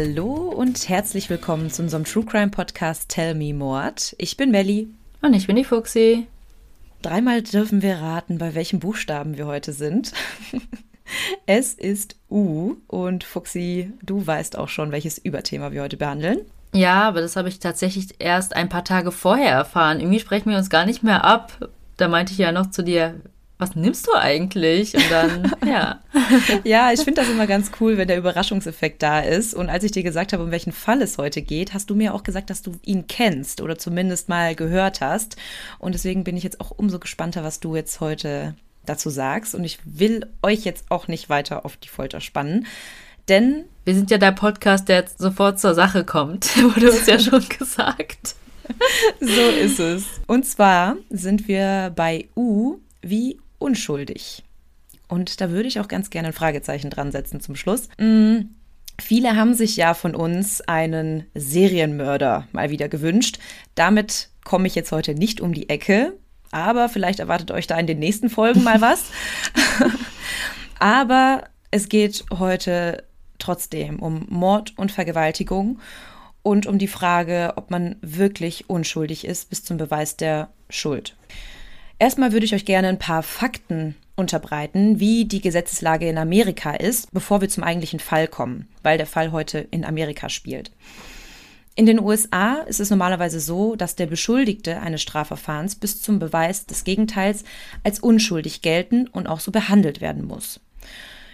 Hallo und herzlich willkommen zu unserem True Crime Podcast Tell Me Mord. Ich bin Melli. Und ich bin die Fuxi. Dreimal dürfen wir raten, bei welchen Buchstaben wir heute sind. es ist U und Fuxi, du weißt auch schon, welches Überthema wir heute behandeln. Ja, aber das habe ich tatsächlich erst ein paar Tage vorher erfahren. Irgendwie sprechen wir uns gar nicht mehr ab. Da meinte ich ja noch zu dir, was nimmst du eigentlich? Und dann, ja. ja, ich finde das immer ganz cool, wenn der Überraschungseffekt da ist. Und als ich dir gesagt habe, um welchen Fall es heute geht, hast du mir auch gesagt, dass du ihn kennst oder zumindest mal gehört hast. Und deswegen bin ich jetzt auch umso gespannter, was du jetzt heute dazu sagst. Und ich will euch jetzt auch nicht weiter auf die Folter spannen. Denn wir sind ja der Podcast, der sofort zur Sache kommt, wurde uns ja schon gesagt. so ist es. Und zwar sind wir bei U wie unschuldig. Und da würde ich auch ganz gerne ein Fragezeichen dran setzen zum Schluss. Mhm. Viele haben sich ja von uns einen Serienmörder mal wieder gewünscht. Damit komme ich jetzt heute nicht um die Ecke, aber vielleicht erwartet euch da in den nächsten Folgen mal was. aber es geht heute trotzdem um Mord und Vergewaltigung und um die Frage, ob man wirklich unschuldig ist bis zum Beweis der Schuld. Erstmal würde ich euch gerne ein paar Fakten unterbreiten, wie die Gesetzeslage in Amerika ist, bevor wir zum eigentlichen Fall kommen, weil der Fall heute in Amerika spielt. In den USA ist es normalerweise so, dass der Beschuldigte eines Strafverfahrens bis zum Beweis des Gegenteils als unschuldig gelten und auch so behandelt werden muss.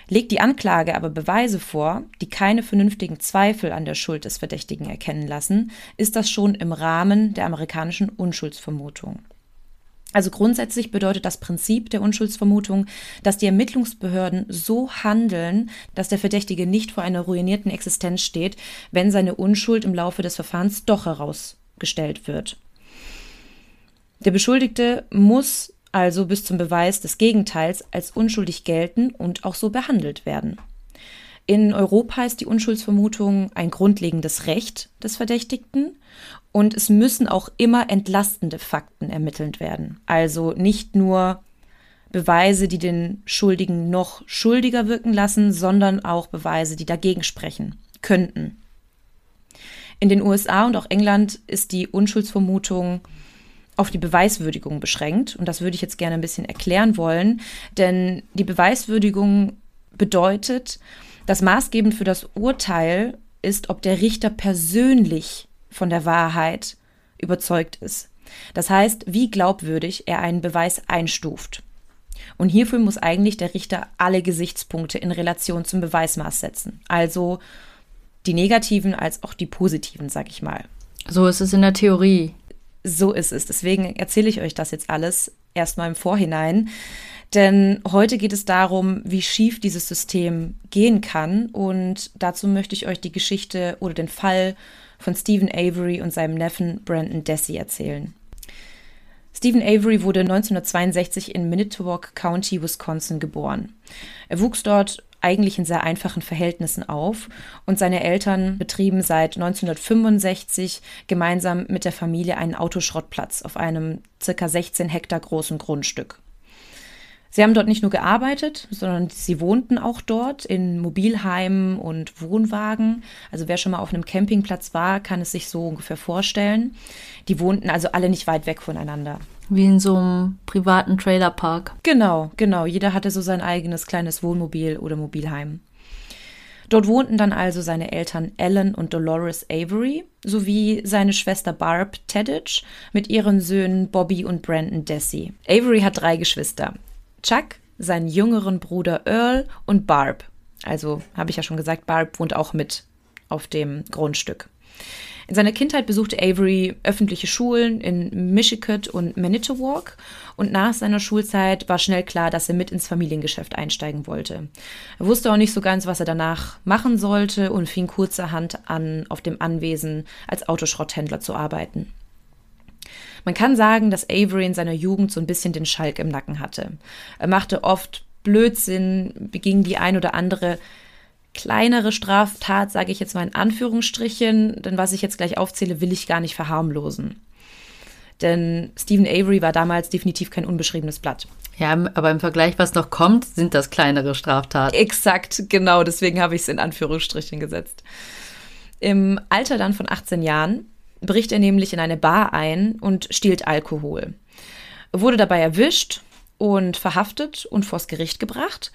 Legt die Anklage aber Beweise vor, die keine vernünftigen Zweifel an der Schuld des Verdächtigen erkennen lassen, ist das schon im Rahmen der amerikanischen Unschuldsvermutung. Also grundsätzlich bedeutet das Prinzip der Unschuldsvermutung, dass die Ermittlungsbehörden so handeln, dass der Verdächtige nicht vor einer ruinierten Existenz steht, wenn seine Unschuld im Laufe des Verfahrens doch herausgestellt wird. Der Beschuldigte muss also bis zum Beweis des Gegenteils als unschuldig gelten und auch so behandelt werden. In Europa ist die Unschuldsvermutung ein grundlegendes Recht des Verdächtigten und es müssen auch immer entlastende Fakten ermittelt werden. Also nicht nur Beweise, die den Schuldigen noch schuldiger wirken lassen, sondern auch Beweise, die dagegen sprechen könnten. In den USA und auch England ist die Unschuldsvermutung auf die Beweiswürdigung beschränkt. Und das würde ich jetzt gerne ein bisschen erklären wollen. Denn die Beweiswürdigung bedeutet, dass maßgebend für das Urteil ist, ob der Richter persönlich von der Wahrheit überzeugt ist. Das heißt, wie glaubwürdig er einen Beweis einstuft. Und hierfür muss eigentlich der Richter alle Gesichtspunkte in Relation zum Beweismaß setzen. Also die negativen als auch die positiven, sag ich mal. So ist es in der Theorie. So ist es. Deswegen erzähle ich euch das jetzt alles erstmal im Vorhinein. Denn heute geht es darum, wie schief dieses System gehen kann. Und dazu möchte ich euch die Geschichte oder den Fall von Stephen Avery und seinem Neffen Brandon Dessy erzählen. Stephen Avery wurde 1962 in Manitowoc County, Wisconsin geboren. Er wuchs dort eigentlich in sehr einfachen Verhältnissen auf und seine Eltern betrieben seit 1965 gemeinsam mit der Familie einen Autoschrottplatz auf einem circa 16 Hektar großen Grundstück. Sie haben dort nicht nur gearbeitet, sondern sie wohnten auch dort in Mobilheimen und Wohnwagen. Also wer schon mal auf einem Campingplatz war, kann es sich so ungefähr vorstellen. Die wohnten also alle nicht weit weg voneinander. Wie in so einem privaten Trailerpark. Genau, genau. Jeder hatte so sein eigenes kleines Wohnmobil oder Mobilheim. Dort wohnten dann also seine Eltern Ellen und Dolores Avery sowie seine Schwester Barb Tedditch mit ihren Söhnen Bobby und Brandon Dessy. Avery hat drei Geschwister. Chuck, seinen jüngeren Bruder Earl und Barb. Also habe ich ja schon gesagt, Barb wohnt auch mit auf dem Grundstück. In seiner Kindheit besuchte Avery öffentliche Schulen in Michigan und Manitowoc und nach seiner Schulzeit war schnell klar, dass er mit ins Familiengeschäft einsteigen wollte. Er wusste auch nicht so ganz, was er danach machen sollte und fing kurzerhand an, auf dem Anwesen als Autoschrotthändler zu arbeiten. Man kann sagen, dass Avery in seiner Jugend so ein bisschen den Schalk im Nacken hatte. Er machte oft Blödsinn, beging die ein oder andere kleinere Straftat, sage ich jetzt mal in Anführungsstrichen, denn was ich jetzt gleich aufzähle, will ich gar nicht verharmlosen. Denn Stephen Avery war damals definitiv kein unbeschriebenes Blatt. Ja, aber im Vergleich, was noch kommt, sind das kleinere Straftaten. Exakt, genau, deswegen habe ich es in Anführungsstrichen gesetzt. Im Alter dann von 18 Jahren bricht er nämlich in eine Bar ein und stiehlt Alkohol. Wurde dabei erwischt und verhaftet und vors Gericht gebracht.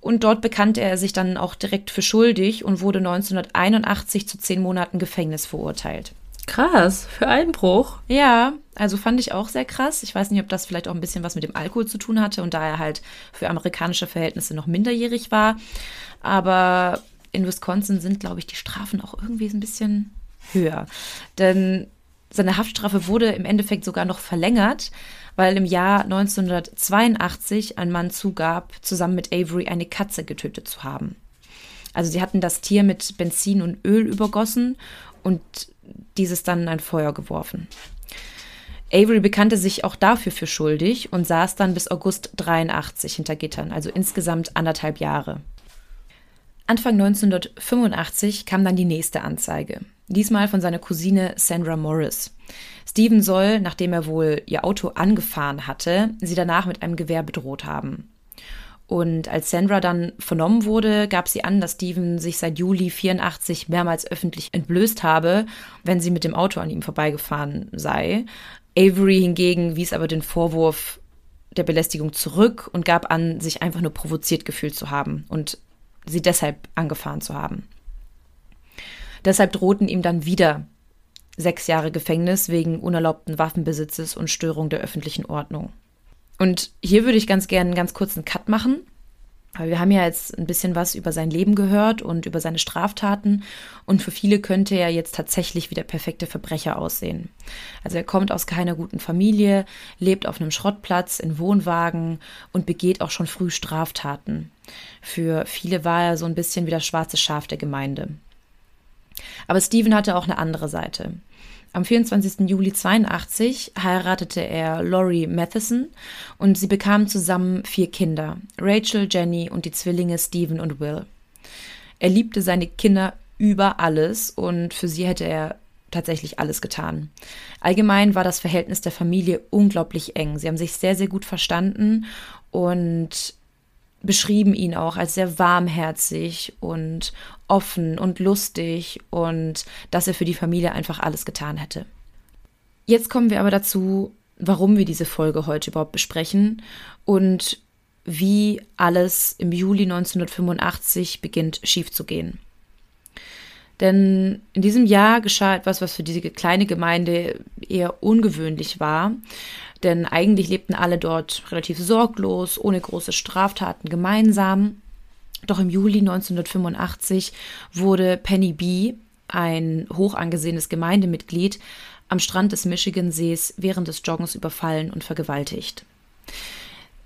Und dort bekannte er sich dann auch direkt für schuldig und wurde 1981 zu zehn Monaten Gefängnis verurteilt. Krass, für Einbruch. Ja, also fand ich auch sehr krass. Ich weiß nicht, ob das vielleicht auch ein bisschen was mit dem Alkohol zu tun hatte und da er halt für amerikanische Verhältnisse noch minderjährig war. Aber in Wisconsin sind, glaube ich, die Strafen auch irgendwie ein bisschen höher. Denn seine Haftstrafe wurde im Endeffekt sogar noch verlängert, weil im Jahr 1982 ein Mann zugab, zusammen mit Avery eine Katze getötet zu haben. Also sie hatten das Tier mit Benzin und Öl übergossen und dieses dann in ein Feuer geworfen. Avery bekannte sich auch dafür für schuldig und saß dann bis August 83 hinter Gittern, also insgesamt anderthalb Jahre. Anfang 1985 kam dann die nächste Anzeige, diesmal von seiner Cousine Sandra Morris. Steven soll, nachdem er wohl ihr Auto angefahren hatte, sie danach mit einem Gewehr bedroht haben. Und als Sandra dann vernommen wurde, gab sie an, dass Steven sich seit Juli 84 mehrmals öffentlich entblößt habe, wenn sie mit dem Auto an ihm vorbeigefahren sei. Avery hingegen wies aber den Vorwurf der Belästigung zurück und gab an, sich einfach nur provoziert gefühlt zu haben und sie deshalb angefahren zu haben. Deshalb drohten ihm dann wieder sechs Jahre Gefängnis wegen unerlaubten Waffenbesitzes und Störung der öffentlichen Ordnung. Und hier würde ich ganz gerne einen ganz kurzen Cut machen. Weil wir haben ja jetzt ein bisschen was über sein Leben gehört und über seine Straftaten. Und für viele könnte er jetzt tatsächlich wie der perfekte Verbrecher aussehen. Also er kommt aus keiner guten Familie, lebt auf einem Schrottplatz in Wohnwagen und begeht auch schon früh Straftaten. Für viele war er so ein bisschen wie das schwarze Schaf der Gemeinde. Aber Steven hatte auch eine andere Seite. Am 24. Juli 82 heiratete er Laurie Matheson und sie bekamen zusammen vier Kinder, Rachel, Jenny und die Zwillinge Stephen und Will. Er liebte seine Kinder über alles und für sie hätte er tatsächlich alles getan. Allgemein war das Verhältnis der Familie unglaublich eng. Sie haben sich sehr, sehr gut verstanden und beschrieben ihn auch als sehr warmherzig und offen und lustig und dass er für die Familie einfach alles getan hätte. Jetzt kommen wir aber dazu, warum wir diese Folge heute überhaupt besprechen und wie alles im Juli 1985 beginnt schief zu gehen. Denn in diesem Jahr geschah etwas, was für diese kleine Gemeinde eher ungewöhnlich war. Denn eigentlich lebten alle dort relativ sorglos, ohne große Straftaten gemeinsam. Doch im Juli 1985 wurde Penny B., ein hoch angesehenes Gemeindemitglied, am Strand des Michigansees während des Joggens überfallen und vergewaltigt.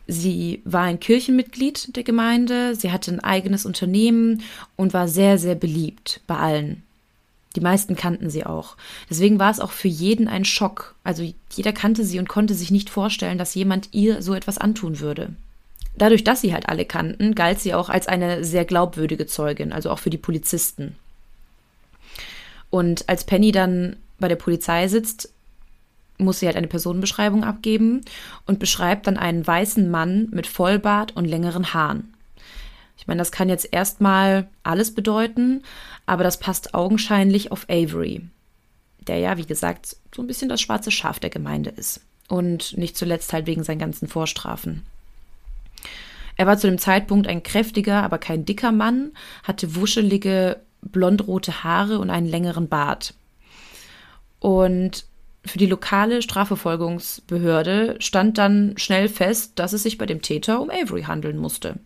Sie war ein Kirchenmitglied der Gemeinde, sie hatte ein eigenes Unternehmen und war sehr, sehr beliebt bei allen. Die meisten kannten sie auch. Deswegen war es auch für jeden ein Schock. Also jeder kannte sie und konnte sich nicht vorstellen, dass jemand ihr so etwas antun würde. Dadurch, dass sie halt alle kannten, galt sie auch als eine sehr glaubwürdige Zeugin, also auch für die Polizisten. Und als Penny dann bei der Polizei sitzt, muss sie halt eine Personenbeschreibung abgeben und beschreibt dann einen weißen Mann mit Vollbart und längeren Haaren. Ich meine, das kann jetzt erstmal alles bedeuten, aber das passt augenscheinlich auf Avery, der ja, wie gesagt, so ein bisschen das schwarze Schaf der Gemeinde ist. Und nicht zuletzt halt wegen seinen ganzen Vorstrafen. Er war zu dem Zeitpunkt ein kräftiger, aber kein dicker Mann, hatte wuschelige, blondrote Haare und einen längeren Bart. Und für die lokale Strafverfolgungsbehörde stand dann schnell fest, dass es sich bei dem Täter um Avery handeln musste,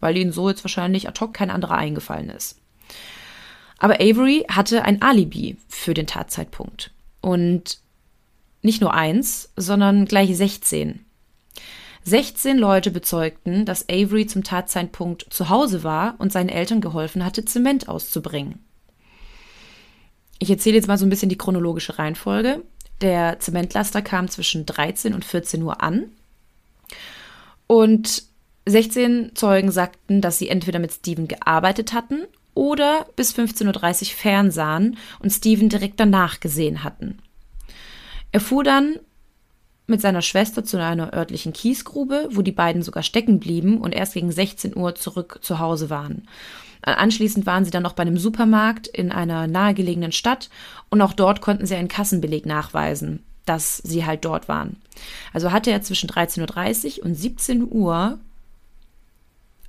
weil ihnen so jetzt wahrscheinlich ad hoc kein anderer eingefallen ist. Aber Avery hatte ein Alibi für den Tatzeitpunkt. Und nicht nur eins, sondern gleich 16. 16 Leute bezeugten, dass Avery zum Tatzeitpunkt zu Hause war und seinen Eltern geholfen hatte, Zement auszubringen. Ich erzähle jetzt mal so ein bisschen die chronologische Reihenfolge. Der Zementlaster kam zwischen 13 und 14 Uhr an. Und 16 Zeugen sagten, dass sie entweder mit Steven gearbeitet hatten oder bis 15.30 Uhr fernsahen und Steven direkt danach gesehen hatten. Er fuhr dann mit seiner Schwester zu einer örtlichen Kiesgrube, wo die beiden sogar stecken blieben und erst gegen 16 Uhr zurück zu Hause waren. Anschließend waren sie dann noch bei einem Supermarkt in einer nahegelegenen Stadt und auch dort konnten sie einen Kassenbeleg nachweisen, dass sie halt dort waren. Also hatte er zwischen 13.30 Uhr und 17 Uhr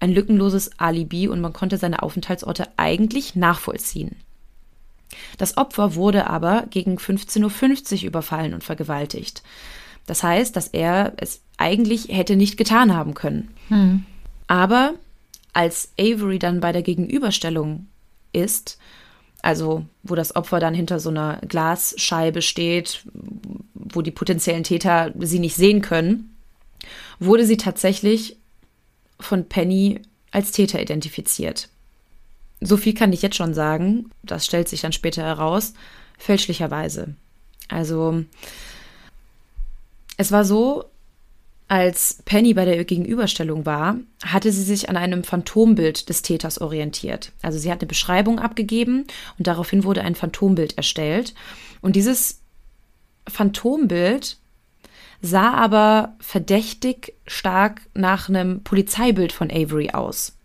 ein lückenloses Alibi und man konnte seine Aufenthaltsorte eigentlich nachvollziehen. Das Opfer wurde aber gegen 15.50 Uhr überfallen und vergewaltigt. Das heißt, dass er es eigentlich hätte nicht getan haben können. Hm. Aber als Avery dann bei der Gegenüberstellung ist, also wo das Opfer dann hinter so einer Glasscheibe steht, wo die potenziellen Täter sie nicht sehen können, wurde sie tatsächlich von Penny als Täter identifiziert. So viel kann ich jetzt schon sagen, das stellt sich dann später heraus, fälschlicherweise. Also es war so, als Penny bei der Gegenüberstellung war, hatte sie sich an einem Phantombild des Täters orientiert. Also sie hat eine Beschreibung abgegeben und daraufhin wurde ein Phantombild erstellt. Und dieses Phantombild sah aber verdächtig stark nach einem Polizeibild von Avery aus.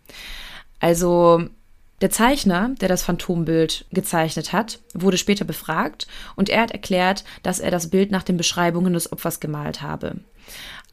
Also der Zeichner, der das Phantombild gezeichnet hat, wurde später befragt und er hat erklärt, dass er das Bild nach den Beschreibungen des Opfers gemalt habe.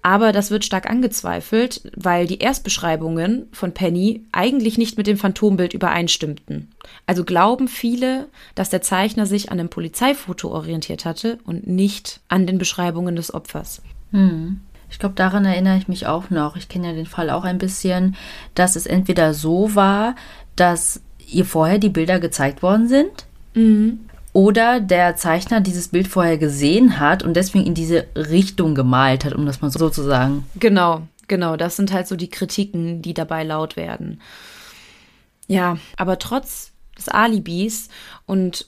Aber das wird stark angezweifelt, weil die Erstbeschreibungen von Penny eigentlich nicht mit dem Phantombild übereinstimmten. Also glauben viele, dass der Zeichner sich an dem Polizeifoto orientiert hatte und nicht an den Beschreibungen des Opfers. Hm. Ich glaube, daran erinnere ich mich auch noch. Ich kenne ja den Fall auch ein bisschen, dass es entweder so war, dass ihr vorher die Bilder gezeigt worden sind. Mhm oder der Zeichner dieses Bild vorher gesehen hat und deswegen in diese Richtung gemalt hat, um das mal so zu sagen. Genau, genau. Das sind halt so die Kritiken, die dabei laut werden. Ja, aber trotz des Alibis und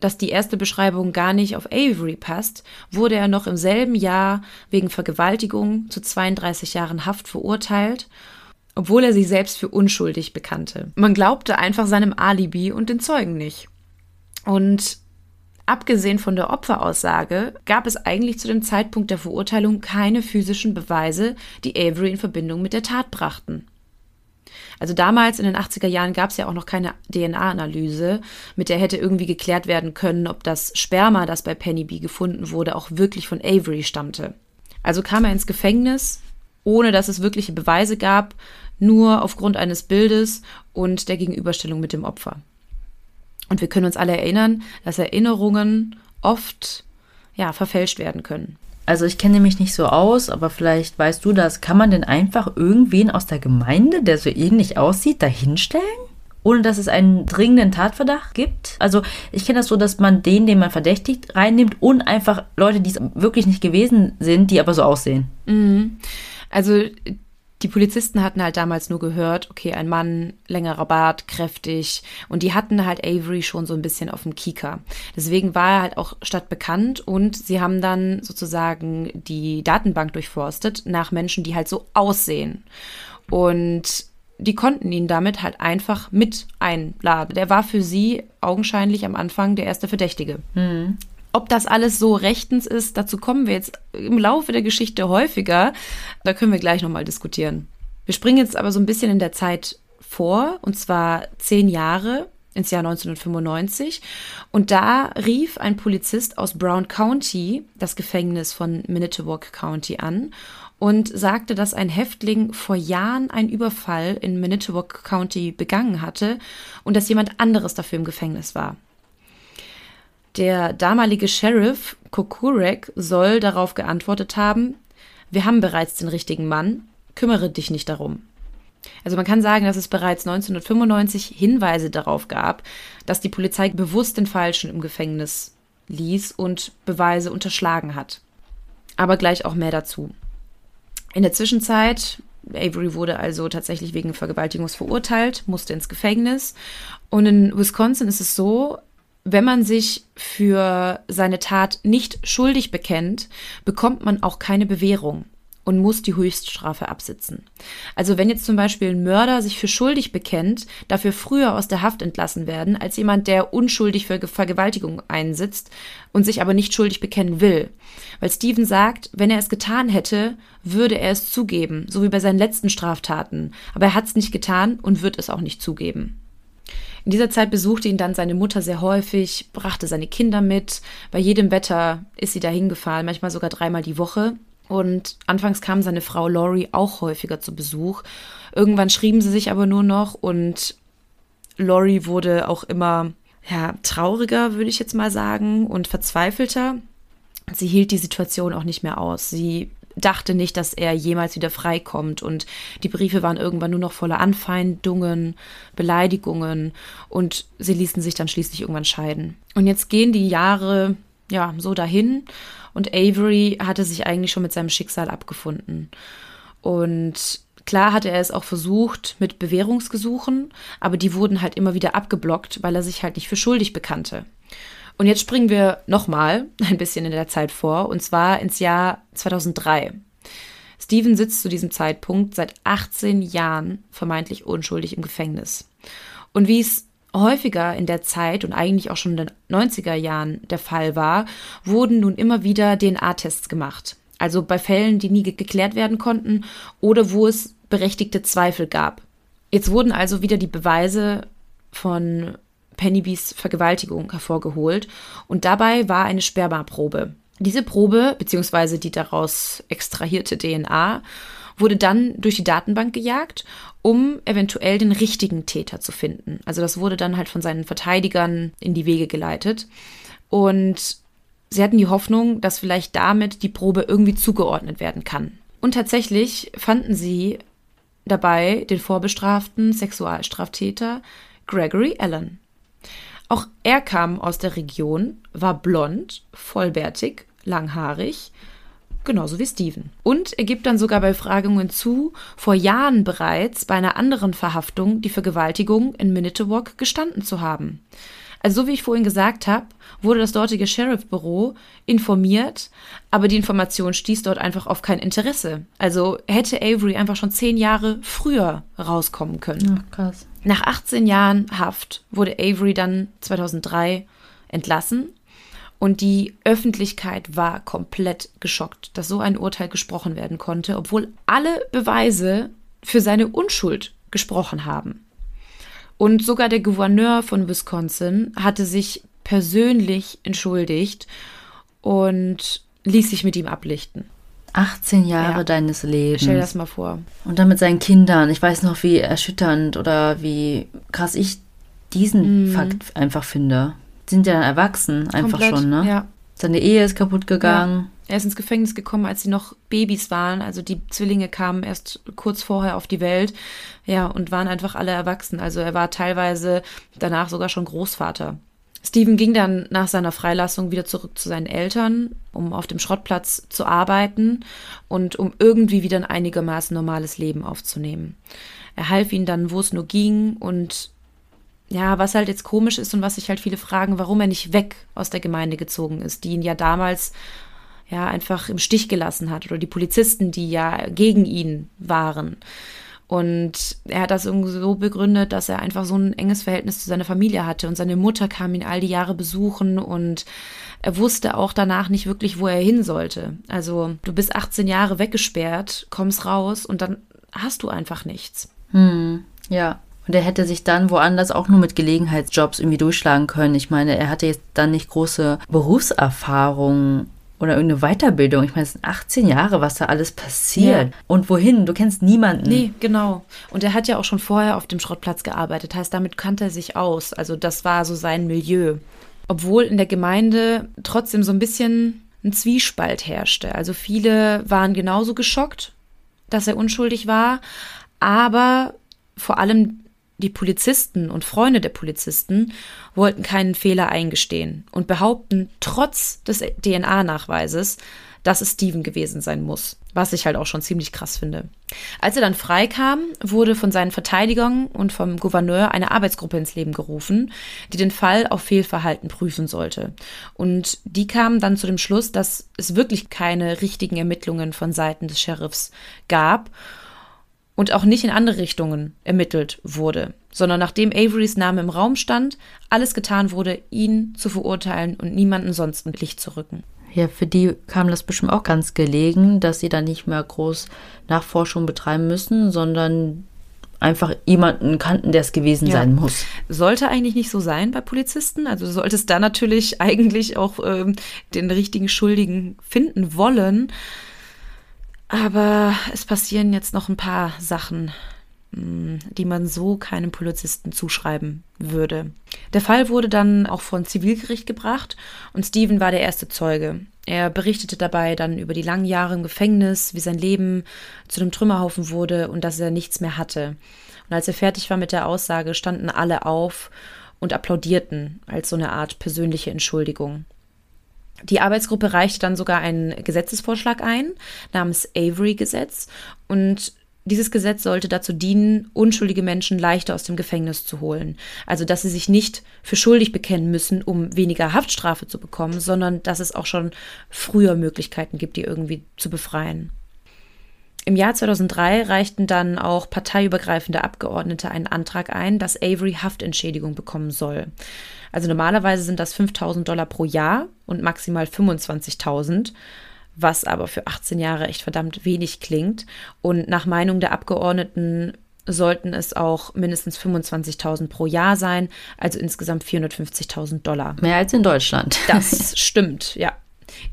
dass die erste Beschreibung gar nicht auf Avery passt, wurde er noch im selben Jahr wegen Vergewaltigung zu 32 Jahren Haft verurteilt, obwohl er sich selbst für unschuldig bekannte. Man glaubte einfach seinem Alibi und den Zeugen nicht. Und abgesehen von der Opferaussage gab es eigentlich zu dem Zeitpunkt der Verurteilung keine physischen Beweise, die Avery in Verbindung mit der Tat brachten. Also damals in den 80er Jahren gab es ja auch noch keine DNA-Analyse, mit der hätte irgendwie geklärt werden können, ob das Sperma, das bei Pennyby gefunden wurde, auch wirklich von Avery stammte. Also kam er ins Gefängnis, ohne dass es wirkliche Beweise gab, nur aufgrund eines Bildes und der Gegenüberstellung mit dem Opfer. Und wir können uns alle erinnern, dass Erinnerungen oft ja, verfälscht werden können. Also ich kenne mich nicht so aus, aber vielleicht weißt du das. Kann man denn einfach irgendwen aus der Gemeinde, der so ähnlich aussieht, dahinstellen? Ohne dass es einen dringenden Tatverdacht gibt? Also ich kenne das so, dass man den, den man verdächtigt, reinnimmt und einfach Leute, die es wirklich nicht gewesen sind, die aber so aussehen. Mhm. Also die Polizisten hatten halt damals nur gehört, okay, ein Mann, längerer Bart, kräftig. Und die hatten halt Avery schon so ein bisschen auf dem Kieker. Deswegen war er halt auch stadtbekannt und sie haben dann sozusagen die Datenbank durchforstet nach Menschen, die halt so aussehen. Und die konnten ihn damit halt einfach mit einladen. Der war für sie augenscheinlich am Anfang der erste Verdächtige. Mhm. Ob das alles so rechtens ist, dazu kommen wir jetzt im Laufe der Geschichte häufiger. Da können wir gleich nochmal diskutieren. Wir springen jetzt aber so ein bisschen in der Zeit vor, und zwar zehn Jahre ins Jahr 1995. Und da rief ein Polizist aus Brown County das Gefängnis von Manitowoc County an und sagte, dass ein Häftling vor Jahren einen Überfall in Manitowoc County begangen hatte und dass jemand anderes dafür im Gefängnis war. Der damalige Sheriff Kokurek soll darauf geantwortet haben, wir haben bereits den richtigen Mann, kümmere dich nicht darum. Also man kann sagen, dass es bereits 1995 Hinweise darauf gab, dass die Polizei bewusst den Falschen im Gefängnis ließ und Beweise unterschlagen hat. Aber gleich auch mehr dazu. In der Zwischenzeit, Avery wurde also tatsächlich wegen Vergewaltigungs verurteilt, musste ins Gefängnis. Und in Wisconsin ist es so, wenn man sich für seine Tat nicht schuldig bekennt, bekommt man auch keine Bewährung. und muss die Höchststrafe absitzen. Also wenn jetzt zum Beispiel ein Mörder sich für schuldig bekennt, dafür früher aus der Haft entlassen werden, als jemand, der unschuldig für Vergewaltigung einsitzt und sich aber nicht schuldig bekennen will. Weil Steven sagt, wenn er es getan hätte, würde er es zugeben, so wie bei seinen letzten Straftaten. Aber er hat es nicht getan und wird es auch nicht zugeben. In dieser Zeit besuchte ihn dann seine Mutter sehr häufig, brachte seine Kinder mit. Bei jedem Wetter ist sie dahin gefahren, manchmal sogar dreimal die Woche. Und anfangs kam seine Frau Laurie auch häufiger zu Besuch. Irgendwann schrieben sie sich aber nur noch und Laurie wurde auch immer ja, trauriger, würde ich jetzt mal sagen, und verzweifelter. Sie hielt die Situation auch nicht mehr aus. Sie dachte nicht, dass er jemals wieder freikommt. Und die Briefe waren irgendwann nur noch voller Anfeindungen, Beleidigungen und sie ließen sich dann schließlich irgendwann scheiden. Und jetzt gehen die Jahre ja so dahin und Avery hatte sich eigentlich schon mit seinem Schicksal abgefunden. Und klar hatte er es auch versucht mit Bewährungsgesuchen, aber die wurden halt immer wieder abgeblockt, weil er sich halt nicht für schuldig bekannte. Und jetzt springen wir nochmal ein bisschen in der Zeit vor, und zwar ins Jahr 2003. Steven sitzt zu diesem Zeitpunkt seit 18 Jahren vermeintlich unschuldig im Gefängnis. Und wie es häufiger in der Zeit und eigentlich auch schon in den 90er Jahren der Fall war, wurden nun immer wieder DNA-Tests gemacht. Also bei Fällen, die nie geklärt werden konnten oder wo es berechtigte Zweifel gab. Jetzt wurden also wieder die Beweise von Pennybys Vergewaltigung hervorgeholt und dabei war eine Spermaprobe. Diese Probe bzw. die daraus extrahierte DNA wurde dann durch die Datenbank gejagt, um eventuell den richtigen Täter zu finden. Also das wurde dann halt von seinen Verteidigern in die Wege geleitet und sie hatten die Hoffnung, dass vielleicht damit die Probe irgendwie zugeordnet werden kann. Und tatsächlich fanden sie dabei den vorbestraften Sexualstraftäter Gregory Allen. Auch er kam aus der Region, war blond, vollbärtig, langhaarig, genauso wie Steven. Und er gibt dann sogar bei Fragungen zu, vor Jahren bereits bei einer anderen Verhaftung die Vergewaltigung in Minitowok gestanden zu haben. Also so wie ich vorhin gesagt habe, wurde das dortige Sheriffbüro informiert, aber die Information stieß dort einfach auf kein Interesse. Also hätte Avery einfach schon zehn Jahre früher rauskommen können. Ach, krass. Nach 18 Jahren Haft wurde Avery dann 2003 entlassen und die Öffentlichkeit war komplett geschockt, dass so ein Urteil gesprochen werden konnte, obwohl alle Beweise für seine Unschuld gesprochen haben. Und sogar der Gouverneur von Wisconsin hatte sich persönlich entschuldigt und ließ sich mit ihm ablichten. 18 Jahre ja. deines Lebens. Stell dir das mal vor. Und dann mit seinen Kindern. Ich weiß noch, wie erschütternd oder wie krass ich diesen mhm. Fakt einfach finde. Sind ja dann erwachsen, einfach Komplett, schon, ne? Ja. Seine Ehe ist kaputt gegangen. Ja. Er ist ins Gefängnis gekommen, als sie noch Babys waren. Also die Zwillinge kamen erst kurz vorher auf die Welt. Ja, und waren einfach alle erwachsen. Also er war teilweise danach sogar schon Großvater. Steven ging dann nach seiner Freilassung wieder zurück zu seinen Eltern, um auf dem Schrottplatz zu arbeiten und um irgendwie wieder ein einigermaßen normales Leben aufzunehmen. Er half ihnen dann, wo es nur ging und ja, was halt jetzt komisch ist und was sich halt viele fragen, warum er nicht weg aus der Gemeinde gezogen ist, die ihn ja damals ja einfach im Stich gelassen hat oder die Polizisten, die ja gegen ihn waren. Und er hat das irgendwie so begründet, dass er einfach so ein enges Verhältnis zu seiner Familie hatte und seine Mutter kam ihn all die Jahre besuchen und er wusste auch danach nicht wirklich, wo er hin sollte. Also du bist 18 Jahre weggesperrt, kommst raus und dann hast du einfach nichts. Hm, ja. Und er hätte sich dann woanders auch nur mit Gelegenheitsjobs irgendwie durchschlagen können. Ich meine, er hatte jetzt dann nicht große Berufserfahrung oder irgendeine Weiterbildung. Ich meine, es sind 18 Jahre, was da alles passiert. Ja. Und wohin? Du kennst niemanden. Nee, genau. Und er hat ja auch schon vorher auf dem Schrottplatz gearbeitet. Heißt, damit kannte er sich aus. Also das war so sein Milieu. Obwohl in der Gemeinde trotzdem so ein bisschen ein Zwiespalt herrschte. Also viele waren genauso geschockt, dass er unschuldig war. Aber vor allem die Polizisten und Freunde der Polizisten wollten keinen Fehler eingestehen und behaupten trotz des DNA-Nachweises, dass es Steven gewesen sein muss. Was ich halt auch schon ziemlich krass finde. Als er dann freikam, wurde von seinen Verteidigern und vom Gouverneur eine Arbeitsgruppe ins Leben gerufen, die den Fall auf Fehlverhalten prüfen sollte. Und die kamen dann zu dem Schluss, dass es wirklich keine richtigen Ermittlungen von Seiten des Sheriffs gab und auch nicht in andere Richtungen ermittelt wurde, sondern nachdem Averys Name im Raum stand, alles getan wurde, ihn zu verurteilen und niemanden sonst ins Licht zu rücken. Ja, für die kam das bestimmt auch ganz gelegen, dass sie dann nicht mehr groß Nachforschung betreiben müssen, sondern einfach jemanden kannten, der es gewesen ja. sein muss. Sollte eigentlich nicht so sein bei Polizisten. Also sollte es da natürlich eigentlich auch ähm, den richtigen Schuldigen finden wollen. Aber es passieren jetzt noch ein paar Sachen, hm, die man so keinem Polizisten zuschreiben würde. Der Fall wurde dann auch vor ein Zivilgericht gebracht und Steven war der erste Zeuge. Er berichtete dabei dann über die langen Jahre im Gefängnis, wie sein Leben zu einem Trümmerhaufen wurde und dass er nichts mehr hatte. Und als er fertig war mit der Aussage, standen alle auf und applaudierten als so eine Art persönliche Entschuldigung. Die Arbeitsgruppe reichte dann sogar einen Gesetzesvorschlag ein, namens Avery-Gesetz. Und dieses Gesetz sollte dazu dienen, unschuldige Menschen leichter aus dem Gefängnis zu holen. Also, dass sie sich nicht für schuldig bekennen müssen, um weniger Haftstrafe zu bekommen, sondern dass es auch schon früher Möglichkeiten gibt, die irgendwie zu befreien. Im Jahr 2003 reichten dann auch parteiübergreifende Abgeordnete einen Antrag ein, dass Avery Haftentschädigung bekommen soll. Also normalerweise sind das 5000 Dollar pro Jahr und maximal 25.000, was aber für 18 Jahre echt verdammt wenig klingt. Und nach Meinung der Abgeordneten sollten es auch mindestens 25.000 pro Jahr sein, also insgesamt 450.000 Dollar. Mehr als in Deutschland. Das stimmt, ja.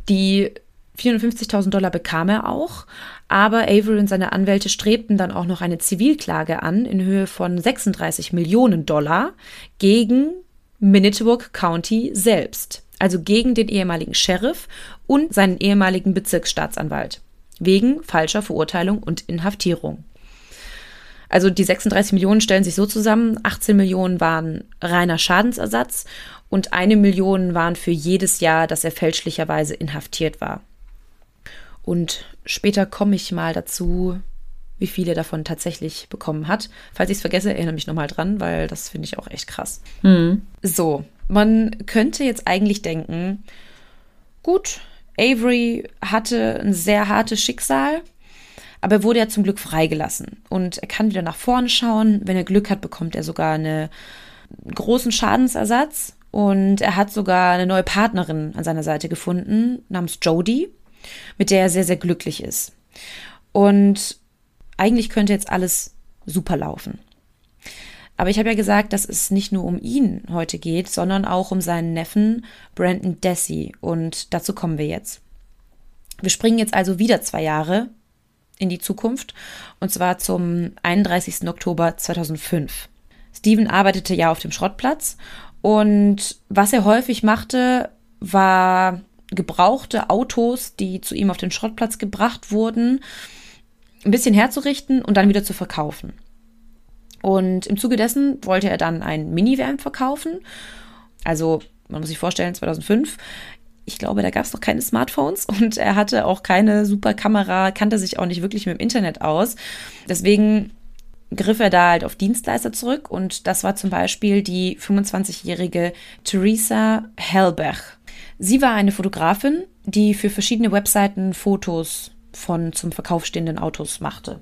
Die 450.000 Dollar bekam er auch, aber Avery und seine Anwälte strebten dann auch noch eine Zivilklage an in Höhe von 36 Millionen Dollar gegen Manitowoc County selbst, also gegen den ehemaligen Sheriff und seinen ehemaligen Bezirksstaatsanwalt, wegen falscher Verurteilung und Inhaftierung. Also die 36 Millionen stellen sich so zusammen, 18 Millionen waren reiner Schadensersatz und eine Million waren für jedes Jahr, dass er fälschlicherweise inhaftiert war. Und später komme ich mal dazu, wie viele davon tatsächlich bekommen hat. Falls ich es vergesse, erinnere mich nochmal dran, weil das finde ich auch echt krass. Mhm. So, man könnte jetzt eigentlich denken, gut, Avery hatte ein sehr hartes Schicksal, aber er wurde ja zum Glück freigelassen und er kann wieder nach vorne schauen. Wenn er Glück hat, bekommt er sogar einen großen Schadensersatz und er hat sogar eine neue Partnerin an seiner Seite gefunden, namens Jodie mit der er sehr, sehr glücklich ist. Und eigentlich könnte jetzt alles super laufen. Aber ich habe ja gesagt, dass es nicht nur um ihn heute geht, sondern auch um seinen Neffen Brandon Dessy. Und dazu kommen wir jetzt. Wir springen jetzt also wieder zwei Jahre in die Zukunft, und zwar zum 31. Oktober 2005. Steven arbeitete ja auf dem Schrottplatz und was er häufig machte, war gebrauchte Autos, die zu ihm auf den Schrottplatz gebracht wurden, ein bisschen herzurichten und dann wieder zu verkaufen. Und im Zuge dessen wollte er dann ein Minivan verkaufen. Also, man muss sich vorstellen, 2005. Ich glaube, da gab es noch keine Smartphones und er hatte auch keine super Kamera, kannte sich auch nicht wirklich mit dem Internet aus. Deswegen griff er da halt auf Dienstleister zurück und das war zum Beispiel die 25-jährige Theresa Hellbach. Sie war eine Fotografin, die für verschiedene Webseiten Fotos von zum Verkauf stehenden Autos machte.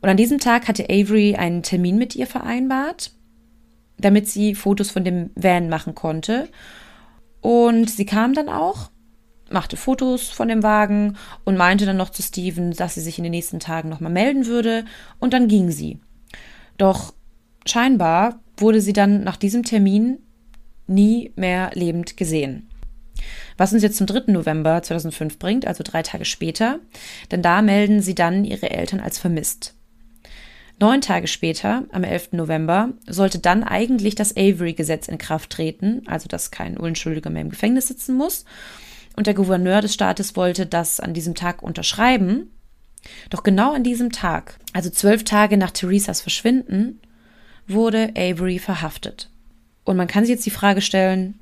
Und an diesem Tag hatte Avery einen Termin mit ihr vereinbart, damit sie Fotos von dem Van machen konnte. Und sie kam dann auch, machte Fotos von dem Wagen und meinte dann noch zu Steven, dass sie sich in den nächsten Tagen nochmal melden würde. Und dann ging sie. Doch scheinbar wurde sie dann nach diesem Termin nie mehr lebend gesehen. Was uns jetzt zum 3. November 2005 bringt, also drei Tage später, denn da melden sie dann ihre Eltern als vermisst. Neun Tage später, am 11. November, sollte dann eigentlich das Avery-Gesetz in Kraft treten, also dass kein Unschuldiger mehr im Gefängnis sitzen muss. Und der Gouverneur des Staates wollte das an diesem Tag unterschreiben. Doch genau an diesem Tag, also zwölf Tage nach Theresas Verschwinden, wurde Avery verhaftet. Und man kann sich jetzt die Frage stellen,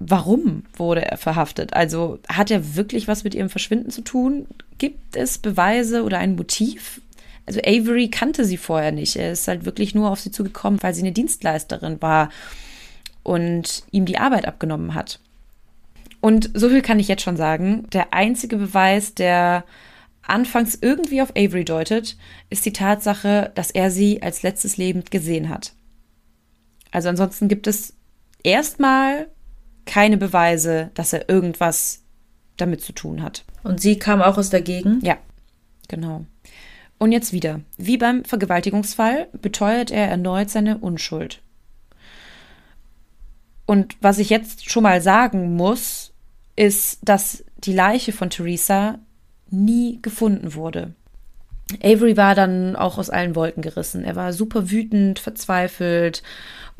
warum wurde er verhaftet? Also hat er wirklich was mit ihrem Verschwinden zu tun? Gibt es Beweise oder ein Motiv? Also Avery kannte sie vorher nicht. Er ist halt wirklich nur auf sie zugekommen, weil sie eine Dienstleisterin war und ihm die Arbeit abgenommen hat. Und so viel kann ich jetzt schon sagen. Der einzige Beweis, der anfangs irgendwie auf Avery deutet, ist die Tatsache, dass er sie als letztes lebend gesehen hat. Also ansonsten gibt es erstmal keine Beweise, dass er irgendwas damit zu tun hat. Und sie kam auch aus der Gegend? Ja, genau. Und jetzt wieder. Wie beim Vergewaltigungsfall beteuert er erneut seine Unschuld. Und was ich jetzt schon mal sagen muss, ist, dass die Leiche von Theresa nie gefunden wurde. Avery war dann auch aus allen Wolken gerissen. Er war super wütend, verzweifelt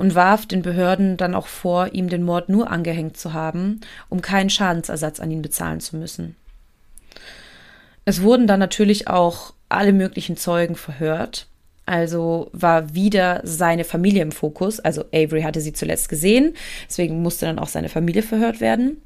und warf den Behörden dann auch vor, ihm den Mord nur angehängt zu haben, um keinen Schadensersatz an ihn bezahlen zu müssen. Es wurden dann natürlich auch alle möglichen Zeugen verhört. Also war wieder seine Familie im Fokus. Also Avery hatte sie zuletzt gesehen, deswegen musste dann auch seine Familie verhört werden.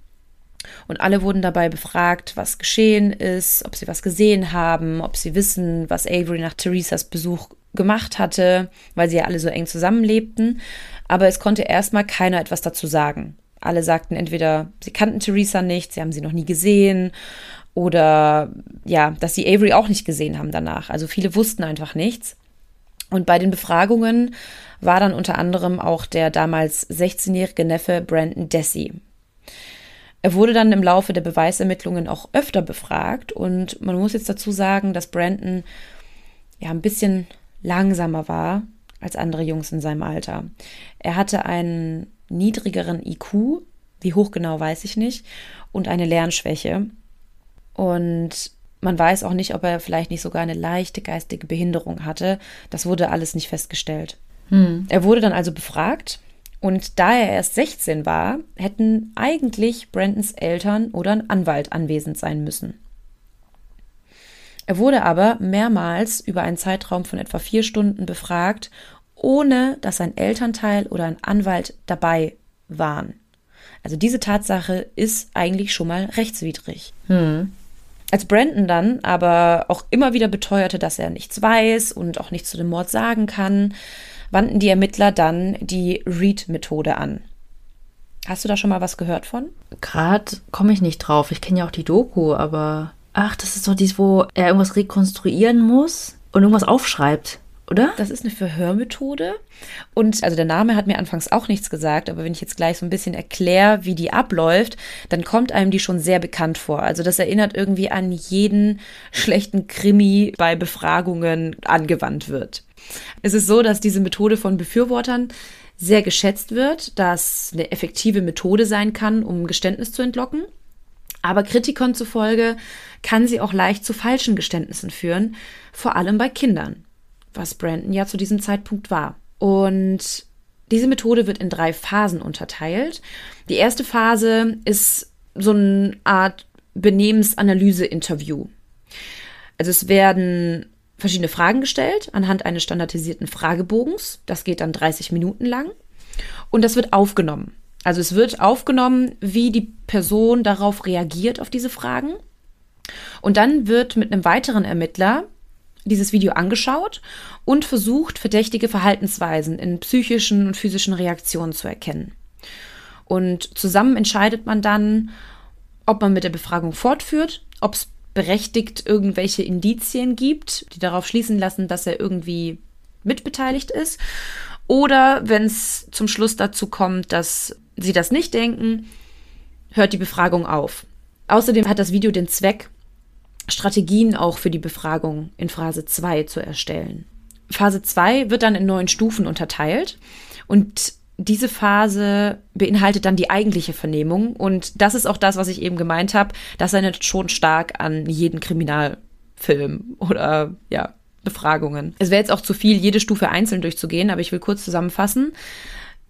Und alle wurden dabei befragt, was geschehen ist, ob sie was gesehen haben, ob sie wissen, was Avery nach Theresas Besuch gemacht hatte, weil sie ja alle so eng zusammenlebten. Aber es konnte erstmal keiner etwas dazu sagen. Alle sagten entweder, sie kannten Theresa nicht, sie haben sie noch nie gesehen oder ja, dass sie Avery auch nicht gesehen haben danach. Also viele wussten einfach nichts. Und bei den Befragungen war dann unter anderem auch der damals 16-jährige Neffe Brandon Dessy. Er wurde dann im Laufe der Beweisermittlungen auch öfter befragt und man muss jetzt dazu sagen, dass Brandon ja ein bisschen langsamer war als andere Jungs in seinem Alter. Er hatte einen niedrigeren IQ, wie hoch genau weiß ich nicht, und eine Lernschwäche. Und man weiß auch nicht, ob er vielleicht nicht sogar eine leichte geistige Behinderung hatte. Das wurde alles nicht festgestellt. Hm. Er wurde dann also befragt und da er erst 16 war, hätten eigentlich Brandons Eltern oder ein Anwalt anwesend sein müssen. Er wurde aber mehrmals über einen Zeitraum von etwa vier Stunden befragt, ohne dass ein Elternteil oder ein Anwalt dabei waren. Also diese Tatsache ist eigentlich schon mal rechtswidrig. Hm. Als Brandon dann aber auch immer wieder beteuerte, dass er nichts weiß und auch nichts zu dem Mord sagen kann, wandten die Ermittler dann die Read-Methode an. Hast du da schon mal was gehört von? Gerade komme ich nicht drauf. Ich kenne ja auch die Doku, aber. Ach, das ist doch dies, wo er irgendwas rekonstruieren muss und irgendwas aufschreibt, oder? Das ist eine Verhörmethode. Und also der Name hat mir anfangs auch nichts gesagt, aber wenn ich jetzt gleich so ein bisschen erkläre, wie die abläuft, dann kommt einem die schon sehr bekannt vor. Also das erinnert irgendwie an jeden schlechten Krimi bei Befragungen angewandt wird. Es ist so, dass diese Methode von Befürwortern sehr geschätzt wird, dass eine effektive Methode sein kann, um Geständnis zu entlocken. Aber Kritikern zufolge kann sie auch leicht zu falschen Geständnissen führen, vor allem bei Kindern, was Brandon ja zu diesem Zeitpunkt war. Und diese Methode wird in drei Phasen unterteilt. Die erste Phase ist so eine Art Benehmensanalyse-Interview. Also es werden verschiedene Fragen gestellt anhand eines standardisierten Fragebogens. Das geht dann 30 Minuten lang. Und das wird aufgenommen. Also es wird aufgenommen, wie die Person darauf reagiert, auf diese Fragen. Und dann wird mit einem weiteren Ermittler dieses Video angeschaut und versucht, verdächtige Verhaltensweisen in psychischen und physischen Reaktionen zu erkennen. Und zusammen entscheidet man dann, ob man mit der Befragung fortführt, ob es berechtigt irgendwelche Indizien gibt, die darauf schließen lassen, dass er irgendwie mitbeteiligt ist. Oder wenn es zum Schluss dazu kommt, dass sie das nicht denken, hört die Befragung auf. Außerdem hat das Video den Zweck, Strategien auch für die Befragung in Phase 2 zu erstellen. Phase 2 wird dann in neun Stufen unterteilt und diese Phase beinhaltet dann die eigentliche Vernehmung. Und das ist auch das, was ich eben gemeint habe. Das erinnert schon stark an jeden Kriminalfilm oder ja, Befragungen. Es wäre jetzt auch zu viel, jede Stufe einzeln durchzugehen, aber ich will kurz zusammenfassen.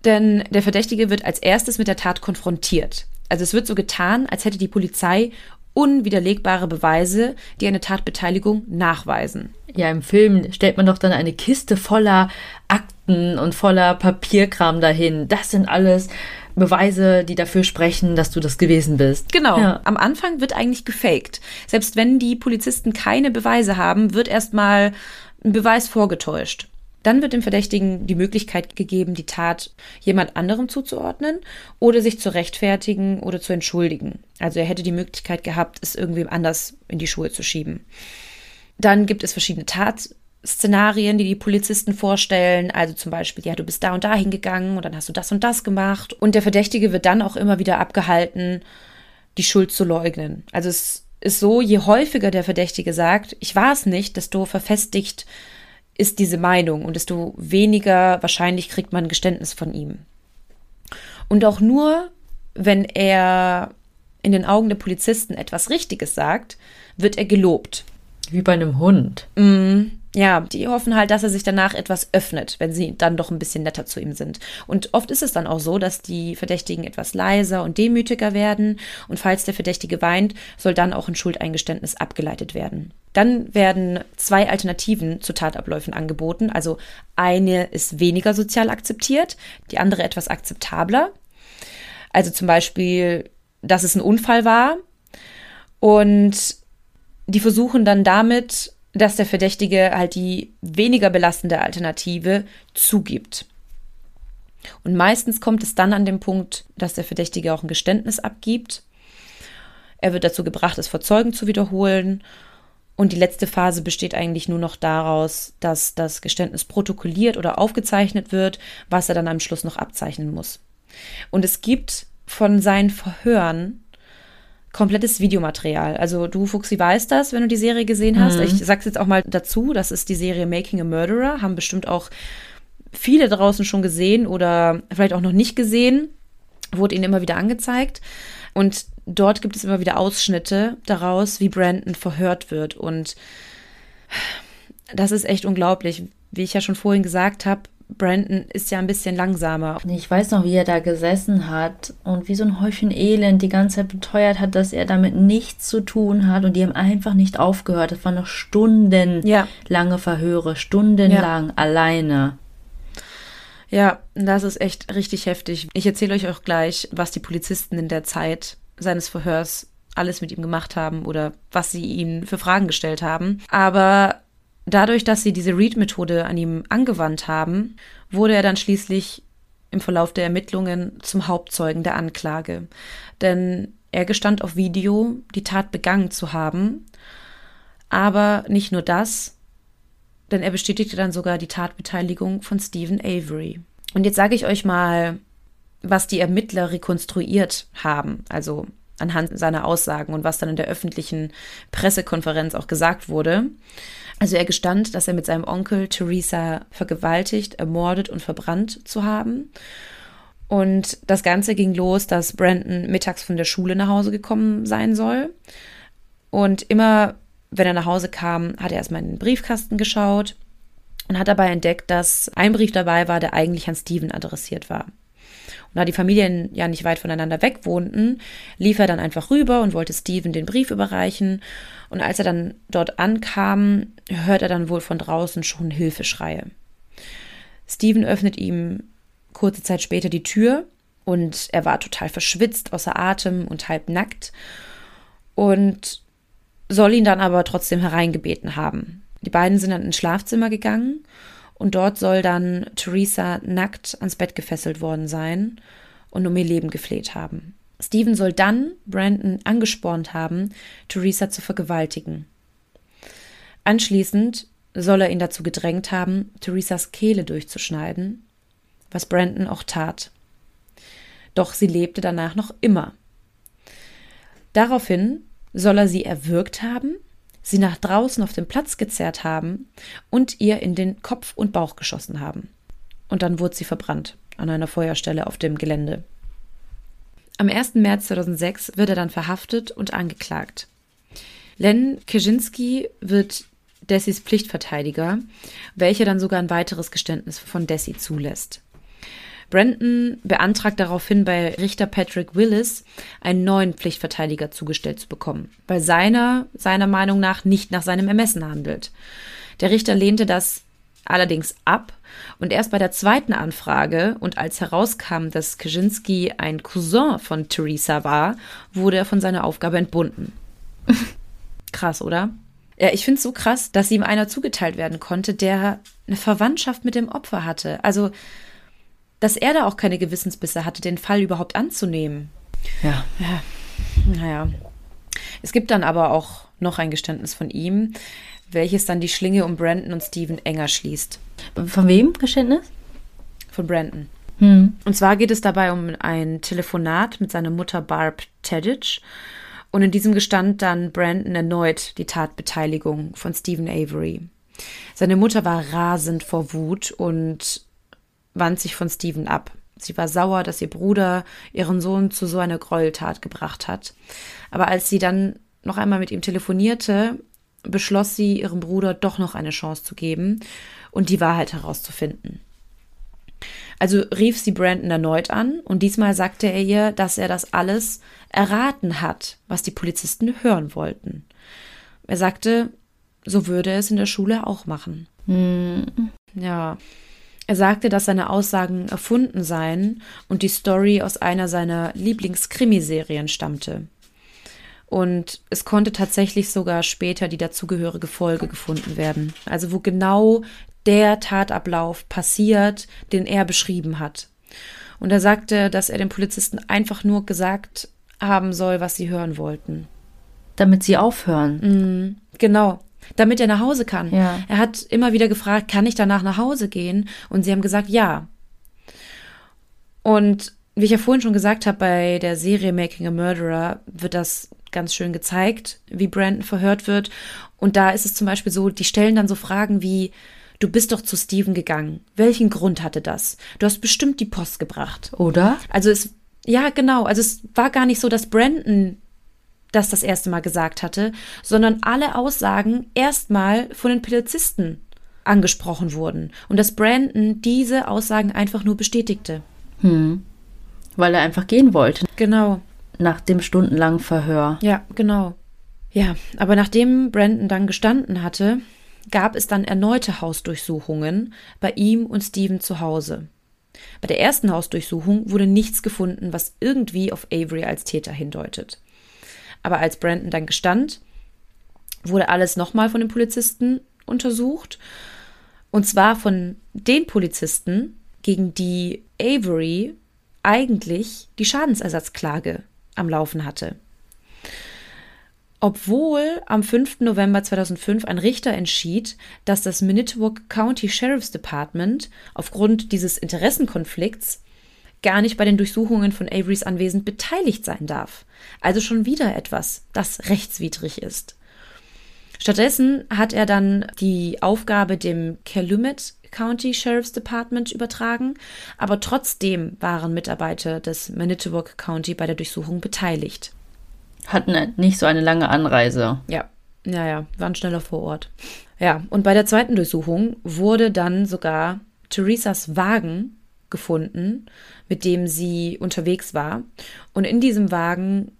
Denn der Verdächtige wird als erstes mit der Tat konfrontiert. Also es wird so getan, als hätte die Polizei unwiderlegbare Beweise, die eine Tatbeteiligung nachweisen. Ja, im Film stellt man doch dann eine Kiste voller Akten und voller Papierkram dahin. Das sind alles Beweise, die dafür sprechen, dass du das gewesen bist. Genau. Ja. Am Anfang wird eigentlich gefaked. Selbst wenn die Polizisten keine Beweise haben, wird erstmal ein Beweis vorgetäuscht. Dann wird dem Verdächtigen die Möglichkeit gegeben, die Tat jemand anderem zuzuordnen oder sich zu rechtfertigen oder zu entschuldigen. Also er hätte die Möglichkeit gehabt, es irgendwem anders in die Schuhe zu schieben. Dann gibt es verschiedene Tatszenarien, die die Polizisten vorstellen. Also zum Beispiel, ja, du bist da und da hingegangen und dann hast du das und das gemacht. Und der Verdächtige wird dann auch immer wieder abgehalten, die Schuld zu leugnen. Also es ist so, je häufiger der Verdächtige sagt, ich war es nicht, desto verfestigt ist diese Meinung und desto weniger wahrscheinlich kriegt man Geständnis von ihm. Und auch nur, wenn er in den Augen der Polizisten etwas Richtiges sagt, wird er gelobt. Wie bei einem Hund. Mm, ja, die hoffen halt, dass er sich danach etwas öffnet, wenn sie dann doch ein bisschen netter zu ihm sind. Und oft ist es dann auch so, dass die Verdächtigen etwas leiser und demütiger werden. Und falls der Verdächtige weint, soll dann auch ein Schuldeingeständnis abgeleitet werden. Dann werden zwei Alternativen zu Tatabläufen angeboten. Also eine ist weniger sozial akzeptiert, die andere etwas akzeptabler. Also zum Beispiel, dass es ein Unfall war. Und die versuchen dann damit dass der Verdächtige halt die weniger belastende Alternative zugibt. Und meistens kommt es dann an den Punkt, dass der Verdächtige auch ein Geständnis abgibt. Er wird dazu gebracht, es vor Zeugen zu wiederholen. Und die letzte Phase besteht eigentlich nur noch daraus, dass das Geständnis protokolliert oder aufgezeichnet wird, was er dann am Schluss noch abzeichnen muss. Und es gibt von seinen Verhören komplettes Videomaterial. Also du, Fuxi, weißt das, wenn du die Serie gesehen hast. Mhm. Ich sag's jetzt auch mal dazu, das ist die Serie Making a Murderer, haben bestimmt auch viele draußen schon gesehen oder vielleicht auch noch nicht gesehen, wurde ihnen immer wieder angezeigt. Und dort gibt es immer wieder Ausschnitte daraus, wie Brandon verhört wird. Und das ist echt unglaublich. Wie ich ja schon vorhin gesagt habe, Brandon ist ja ein bisschen langsamer. Ich weiß noch, wie er da gesessen hat und wie so ein Häufchen Elend die ganze Zeit beteuert hat, dass er damit nichts zu tun hat und die haben einfach nicht aufgehört. Das waren noch stundenlange ja. Verhöre, stundenlang ja. alleine. Ja, das ist echt richtig heftig. Ich erzähle euch auch gleich, was die Polizisten in der Zeit seines Verhörs alles mit ihm gemacht haben oder was sie ihm für Fragen gestellt haben. Aber Dadurch, dass sie diese Read-Methode an ihm angewandt haben, wurde er dann schließlich im Verlauf der Ermittlungen zum Hauptzeugen der Anklage. Denn er gestand auf Video, die Tat begangen zu haben. Aber nicht nur das, denn er bestätigte dann sogar die Tatbeteiligung von Stephen Avery. Und jetzt sage ich euch mal, was die Ermittler rekonstruiert haben, also anhand seiner Aussagen und was dann in der öffentlichen Pressekonferenz auch gesagt wurde. Also er gestand, dass er mit seinem Onkel Theresa vergewaltigt, ermordet und verbrannt zu haben. Und das Ganze ging los, dass Brandon mittags von der Schule nach Hause gekommen sein soll. Und immer, wenn er nach Hause kam, hat er erstmal in den Briefkasten geschaut und hat dabei entdeckt, dass ein Brief dabei war, der eigentlich an Steven adressiert war. Da die Familien ja nicht weit voneinander weg wohnten, lief er dann einfach rüber und wollte Steven den Brief überreichen. Und als er dann dort ankam, hört er dann wohl von draußen schon Hilfeschreie. Steven öffnet ihm kurze Zeit später die Tür und er war total verschwitzt, außer Atem und halb nackt und soll ihn dann aber trotzdem hereingebeten haben. Die beiden sind dann ins Schlafzimmer gegangen und dort soll dann Theresa nackt ans Bett gefesselt worden sein und um ihr Leben gefleht haben. Stephen soll dann Brandon angespornt haben, Theresa zu vergewaltigen. Anschließend soll er ihn dazu gedrängt haben, Theresas Kehle durchzuschneiden, was Brandon auch tat. Doch sie lebte danach noch immer. Daraufhin soll er sie erwürgt haben, sie nach draußen auf den Platz gezerrt haben und ihr in den Kopf und Bauch geschossen haben. Und dann wurde sie verbrannt an einer Feuerstelle auf dem Gelände. Am 1. März 2006 wird er dann verhaftet und angeklagt. Len Kaczynski wird Dessys Pflichtverteidiger, welcher dann sogar ein weiteres Geständnis von Dessy zulässt. Brandon beantragt daraufhin bei Richter Patrick Willis, einen neuen Pflichtverteidiger zugestellt zu bekommen, weil seiner, seiner Meinung nach, nicht nach seinem Ermessen handelt. Der Richter lehnte das allerdings ab und erst bei der zweiten Anfrage und als herauskam, dass Kaczynski ein Cousin von Theresa war, wurde er von seiner Aufgabe entbunden. krass, oder? Ja, ich finde es so krass, dass ihm einer zugeteilt werden konnte, der eine Verwandtschaft mit dem Opfer hatte. Also, dass er da auch keine Gewissensbisse hatte, den Fall überhaupt anzunehmen. Ja. Ja, naja. Es gibt dann aber auch noch ein Geständnis von ihm, welches dann die Schlinge um Brandon und Steven enger schließt. Von wem Geständnis? Von Brandon. Hm. Und zwar geht es dabei um ein Telefonat mit seiner Mutter Barb Tedich. Und in diesem gestand dann Brandon erneut die Tatbeteiligung von Stephen Avery. Seine Mutter war rasend vor Wut und wand sich von Stephen ab. Sie war sauer, dass ihr Bruder ihren Sohn zu so einer Gräueltat gebracht hat. Aber als sie dann noch einmal mit ihm telefonierte, beschloss sie, ihrem Bruder doch noch eine Chance zu geben und die Wahrheit herauszufinden. Also rief sie Brandon erneut an und diesmal sagte er ihr, dass er das alles erraten hat, was die Polizisten hören wollten. Er sagte, so würde er es in der Schule auch machen. Hm. Ja. Er sagte, dass seine Aussagen erfunden seien und die Story aus einer seiner Lieblingskrimiserien stammte. Und es konnte tatsächlich sogar später die dazugehörige Folge gefunden werden. Also wo genau der Tatablauf passiert, den er beschrieben hat. Und er sagte, dass er den Polizisten einfach nur gesagt haben soll, was sie hören wollten. Damit sie aufhören. Mhm, genau. Damit er nach Hause kann. Ja. Er hat immer wieder gefragt, kann ich danach nach Hause gehen? Und sie haben gesagt, ja. Und wie ich ja vorhin schon gesagt habe, bei der Serie Making a Murderer wird das ganz schön gezeigt, wie Brandon verhört wird. Und da ist es zum Beispiel so, die stellen dann so Fragen wie, du bist doch zu Steven gegangen. Welchen Grund hatte das? Du hast bestimmt die Post gebracht. Oder? Also es, ja, genau. Also es war gar nicht so, dass Brandon das das erste Mal gesagt hatte, sondern alle Aussagen erstmal von den Polizisten angesprochen wurden und dass Brandon diese Aussagen einfach nur bestätigte. Hm. Weil er einfach gehen wollte. Genau. Nach dem stundenlangen Verhör. Ja, genau. Ja, aber nachdem Brandon dann gestanden hatte, gab es dann erneute Hausdurchsuchungen bei ihm und Steven zu Hause. Bei der ersten Hausdurchsuchung wurde nichts gefunden, was irgendwie auf Avery als Täter hindeutet. Aber als Brandon dann gestand, wurde alles nochmal von den Polizisten untersucht. Und zwar von den Polizisten, gegen die Avery eigentlich die Schadensersatzklage am Laufen hatte. Obwohl am 5. November 2005 ein Richter entschied, dass das Manitowoc County Sheriff's Department aufgrund dieses Interessenkonflikts gar nicht bei den Durchsuchungen von Averys Anwesen beteiligt sein darf. Also schon wieder etwas, das rechtswidrig ist. Stattdessen hat er dann die Aufgabe dem Calumet County Sheriff's Department übertragen, aber trotzdem waren Mitarbeiter des Manitowoc County bei der Durchsuchung beteiligt. Hatten nicht so eine lange Anreise. Ja, ja, ja, waren schneller vor Ort. Ja, und bei der zweiten Durchsuchung wurde dann sogar Theresas Wagen gefunden, mit dem sie unterwegs war. Und in diesem Wagen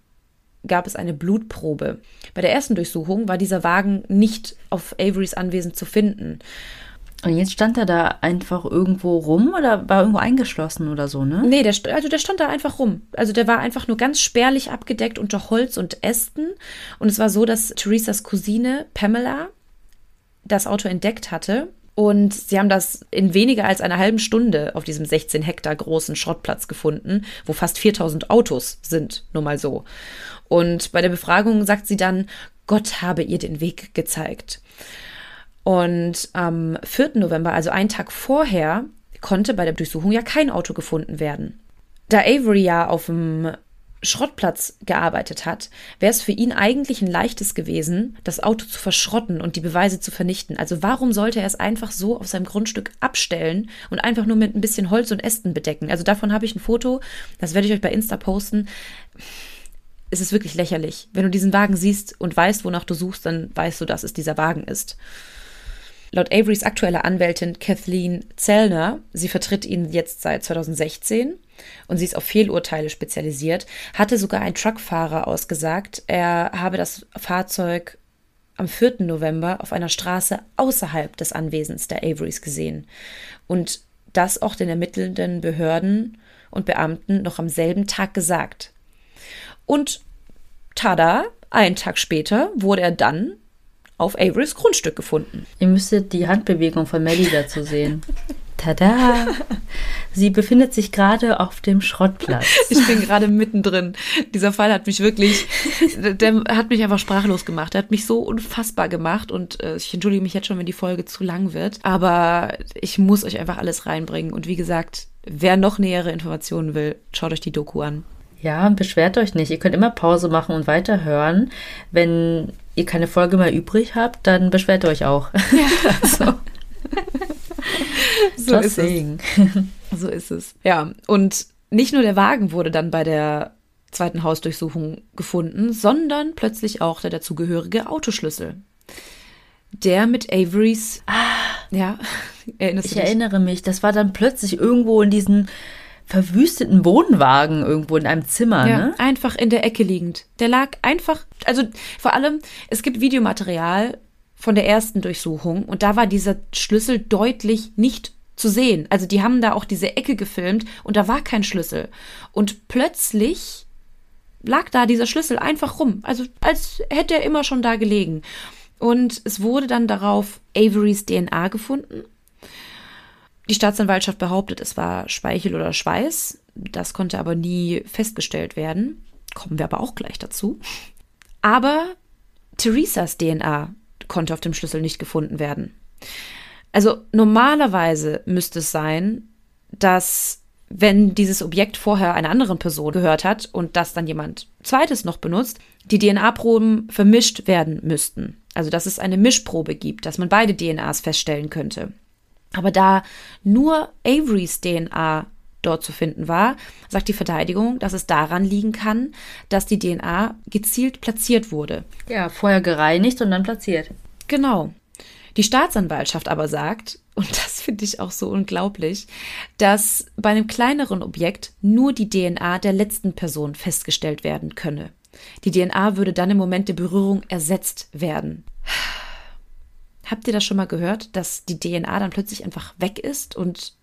gab es eine Blutprobe. Bei der ersten Durchsuchung war dieser Wagen nicht auf Averys Anwesen zu finden. Und jetzt stand er da einfach irgendwo rum oder war irgendwo eingeschlossen oder so, ne? Nee, der, also der stand da einfach rum. Also der war einfach nur ganz spärlich abgedeckt unter Holz und Ästen. Und es war so, dass Theresas Cousine Pamela das Auto entdeckt hatte. Und sie haben das in weniger als einer halben Stunde auf diesem 16 Hektar großen Schrottplatz gefunden, wo fast 4000 Autos sind, nur mal so. Und bei der Befragung sagt sie dann, Gott habe ihr den Weg gezeigt. Und am 4. November, also einen Tag vorher, konnte bei der Durchsuchung ja kein Auto gefunden werden. Da Avery ja auf dem Schrottplatz gearbeitet hat, wäre es für ihn eigentlich ein leichtes gewesen, das Auto zu verschrotten und die Beweise zu vernichten. Also warum sollte er es einfach so auf seinem Grundstück abstellen und einfach nur mit ein bisschen Holz und Ästen bedecken? Also davon habe ich ein Foto, das werde ich euch bei Insta posten. Es ist wirklich lächerlich. Wenn du diesen Wagen siehst und weißt, wonach du suchst, dann weißt du, dass es dieser Wagen ist. Laut Averys aktueller Anwältin Kathleen Zellner, sie vertritt ihn jetzt seit 2016 und sie ist auf Fehlurteile spezialisiert, hatte sogar ein Truckfahrer ausgesagt, er habe das Fahrzeug am 4. November auf einer Straße außerhalb des Anwesens der Averys gesehen. Und das auch den ermittelnden Behörden und Beamten noch am selben Tag gesagt. Und tada, einen Tag später wurde er dann auf Averys Grundstück gefunden. Ihr müsstet die Handbewegung von Melly dazu sehen. Tada! Sie befindet sich gerade auf dem Schrottplatz. Ich bin gerade mittendrin. Dieser Fall hat mich wirklich, der hat mich einfach sprachlos gemacht. Der hat mich so unfassbar gemacht und äh, ich entschuldige mich jetzt schon, wenn die Folge zu lang wird. Aber ich muss euch einfach alles reinbringen. Und wie gesagt, wer noch nähere Informationen will, schaut euch die Doku an. Ja, beschwert euch nicht. Ihr könnt immer Pause machen und weiterhören. Wenn ihr keine Folge mehr übrig habt, dann beschwert euch auch. Ja. so. so ist es. So ist es. Ja, und nicht nur der Wagen wurde dann bei der zweiten Hausdurchsuchung gefunden, sondern plötzlich auch der dazugehörige Autoschlüssel. Der mit Averys. Ah, ja, erinnerst ich du dich? erinnere mich. Das war dann plötzlich irgendwo in diesen verwüsteten Wohnwagen irgendwo in einem Zimmer, ja, ne? Einfach in der Ecke liegend. Der lag einfach, also vor allem, es gibt Videomaterial von der ersten Durchsuchung und da war dieser Schlüssel deutlich nicht zu sehen. Also die haben da auch diese Ecke gefilmt und da war kein Schlüssel. Und plötzlich lag da dieser Schlüssel einfach rum. Also als hätte er immer schon da gelegen. Und es wurde dann darauf Averys DNA gefunden. Die Staatsanwaltschaft behauptet, es war Speichel oder Schweiß. Das konnte aber nie festgestellt werden. Kommen wir aber auch gleich dazu. Aber Theresas DNA konnte auf dem Schlüssel nicht gefunden werden. Also normalerweise müsste es sein, dass wenn dieses Objekt vorher einer anderen Person gehört hat und das dann jemand zweites noch benutzt, die DNA-Proben vermischt werden müssten. Also dass es eine Mischprobe gibt, dass man beide DNAs feststellen könnte. Aber da nur Averys DNA dort zu finden war, sagt die Verteidigung, dass es daran liegen kann, dass die DNA gezielt platziert wurde. Ja, vorher gereinigt und dann platziert. Genau. Die Staatsanwaltschaft aber sagt, und das finde ich auch so unglaublich, dass bei einem kleineren Objekt nur die DNA der letzten Person festgestellt werden könne. Die DNA würde dann im Moment der Berührung ersetzt werden. Habt ihr das schon mal gehört, dass die DNA dann plötzlich einfach weg ist und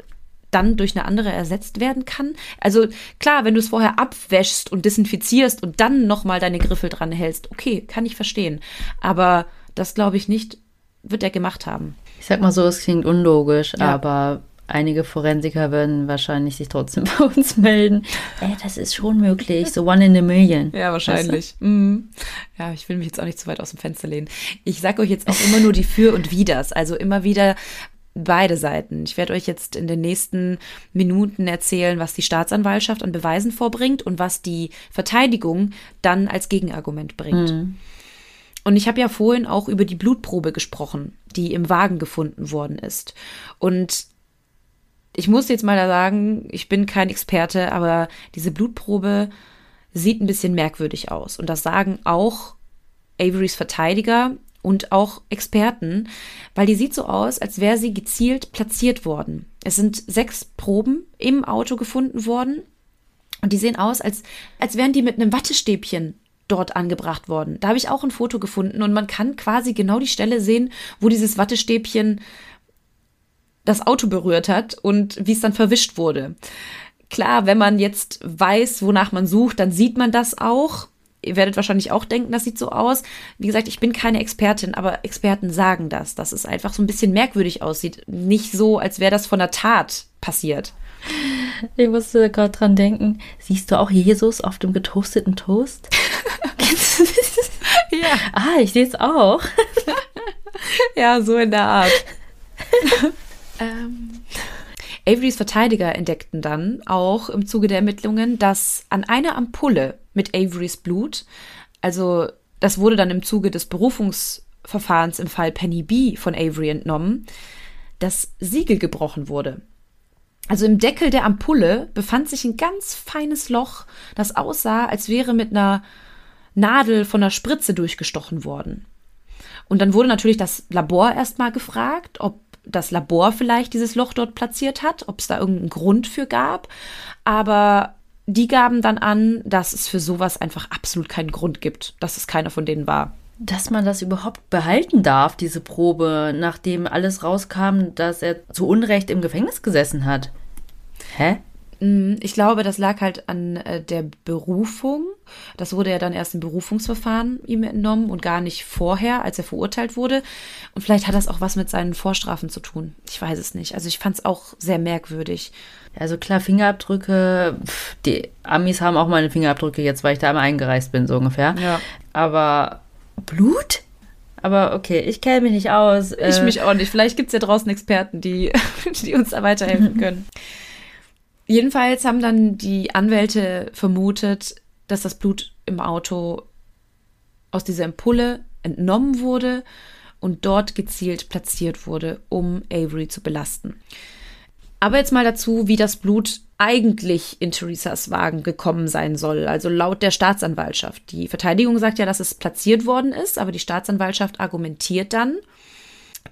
dann durch eine andere ersetzt werden kann? Also klar, wenn du es vorher abwäschst und desinfizierst und dann nochmal deine Griffel dran hältst, okay, kann ich verstehen. Aber das glaube ich nicht, wird er gemacht haben. Ich sag mal so, es klingt unlogisch, ja. aber einige Forensiker würden wahrscheinlich sich trotzdem bei uns melden. Ey, das ist schon möglich. So one in a million. Ja, wahrscheinlich. Weißt du? mhm. Ja, ich will mich jetzt auch nicht zu weit aus dem Fenster lehnen. Ich sage euch jetzt auch immer nur die Für und Widers. Also immer wieder beide Seiten. Ich werde euch jetzt in den nächsten Minuten erzählen, was die Staatsanwaltschaft an Beweisen vorbringt und was die Verteidigung dann als Gegenargument bringt. Mhm. Und ich habe ja vorhin auch über die Blutprobe gesprochen, die im Wagen gefunden worden ist. Und ich muss jetzt mal da sagen, ich bin kein Experte, aber diese Blutprobe sieht ein bisschen merkwürdig aus. Und das sagen auch Averys Verteidiger und auch Experten, weil die sieht so aus, als wäre sie gezielt platziert worden. Es sind sechs Proben im Auto gefunden worden und die sehen aus, als, als wären die mit einem Wattestäbchen dort angebracht worden. Da habe ich auch ein Foto gefunden und man kann quasi genau die Stelle sehen, wo dieses Wattestäbchen das Auto berührt hat und wie es dann verwischt wurde. Klar, wenn man jetzt weiß, wonach man sucht, dann sieht man das auch. Ihr werdet wahrscheinlich auch denken, das sieht so aus. Wie gesagt, ich bin keine Expertin, aber Experten sagen das, dass es einfach so ein bisschen merkwürdig aussieht. Nicht so, als wäre das von der Tat passiert. Ich musste gerade dran denken. Siehst du auch Jesus auf dem getoasteten Toast? ja. Ah, ich sehe es auch. ja, so in der Art. ähm. Averys Verteidiger entdeckten dann auch im Zuge der Ermittlungen, dass an einer Ampulle mit Averys Blut, also das wurde dann im Zuge des Berufungsverfahrens im Fall Penny B von Avery entnommen, das Siegel gebrochen wurde. Also im Deckel der Ampulle befand sich ein ganz feines Loch, das aussah, als wäre mit einer Nadel von einer Spritze durchgestochen worden. Und dann wurde natürlich das Labor erstmal gefragt, ob das Labor vielleicht dieses Loch dort platziert hat, ob es da irgendeinen Grund für gab. Aber die gaben dann an, dass es für sowas einfach absolut keinen Grund gibt, dass es keiner von denen war. dass man das überhaupt behalten darf, diese Probe, nachdem alles rauskam, dass er zu Unrecht im Gefängnis gesessen hat. Hä? Mm, ich glaube, das lag halt an äh, der Berufung. Das wurde ja dann erst im Berufungsverfahren ihm entnommen und gar nicht vorher, als er verurteilt wurde. Und vielleicht hat das auch was mit seinen Vorstrafen zu tun. Ich weiß es nicht. Also ich fand es auch sehr merkwürdig. Also klar, Fingerabdrücke, pff, die Amis haben auch meine Fingerabdrücke jetzt, weil ich da einmal eingereist bin, so ungefähr. Ja. Aber Blut? Aber okay, ich kenne mich nicht aus. Ich äh, mich auch nicht. Vielleicht gibt es ja draußen Experten, die, die uns da weiterhelfen können. Jedenfalls haben dann die Anwälte vermutet, dass das Blut im Auto aus dieser Ampulle entnommen wurde und dort gezielt platziert wurde, um Avery zu belasten. Aber jetzt mal dazu, wie das Blut eigentlich in Theresas Wagen gekommen sein soll, also laut der Staatsanwaltschaft. Die Verteidigung sagt ja, dass es platziert worden ist, aber die Staatsanwaltschaft argumentiert dann,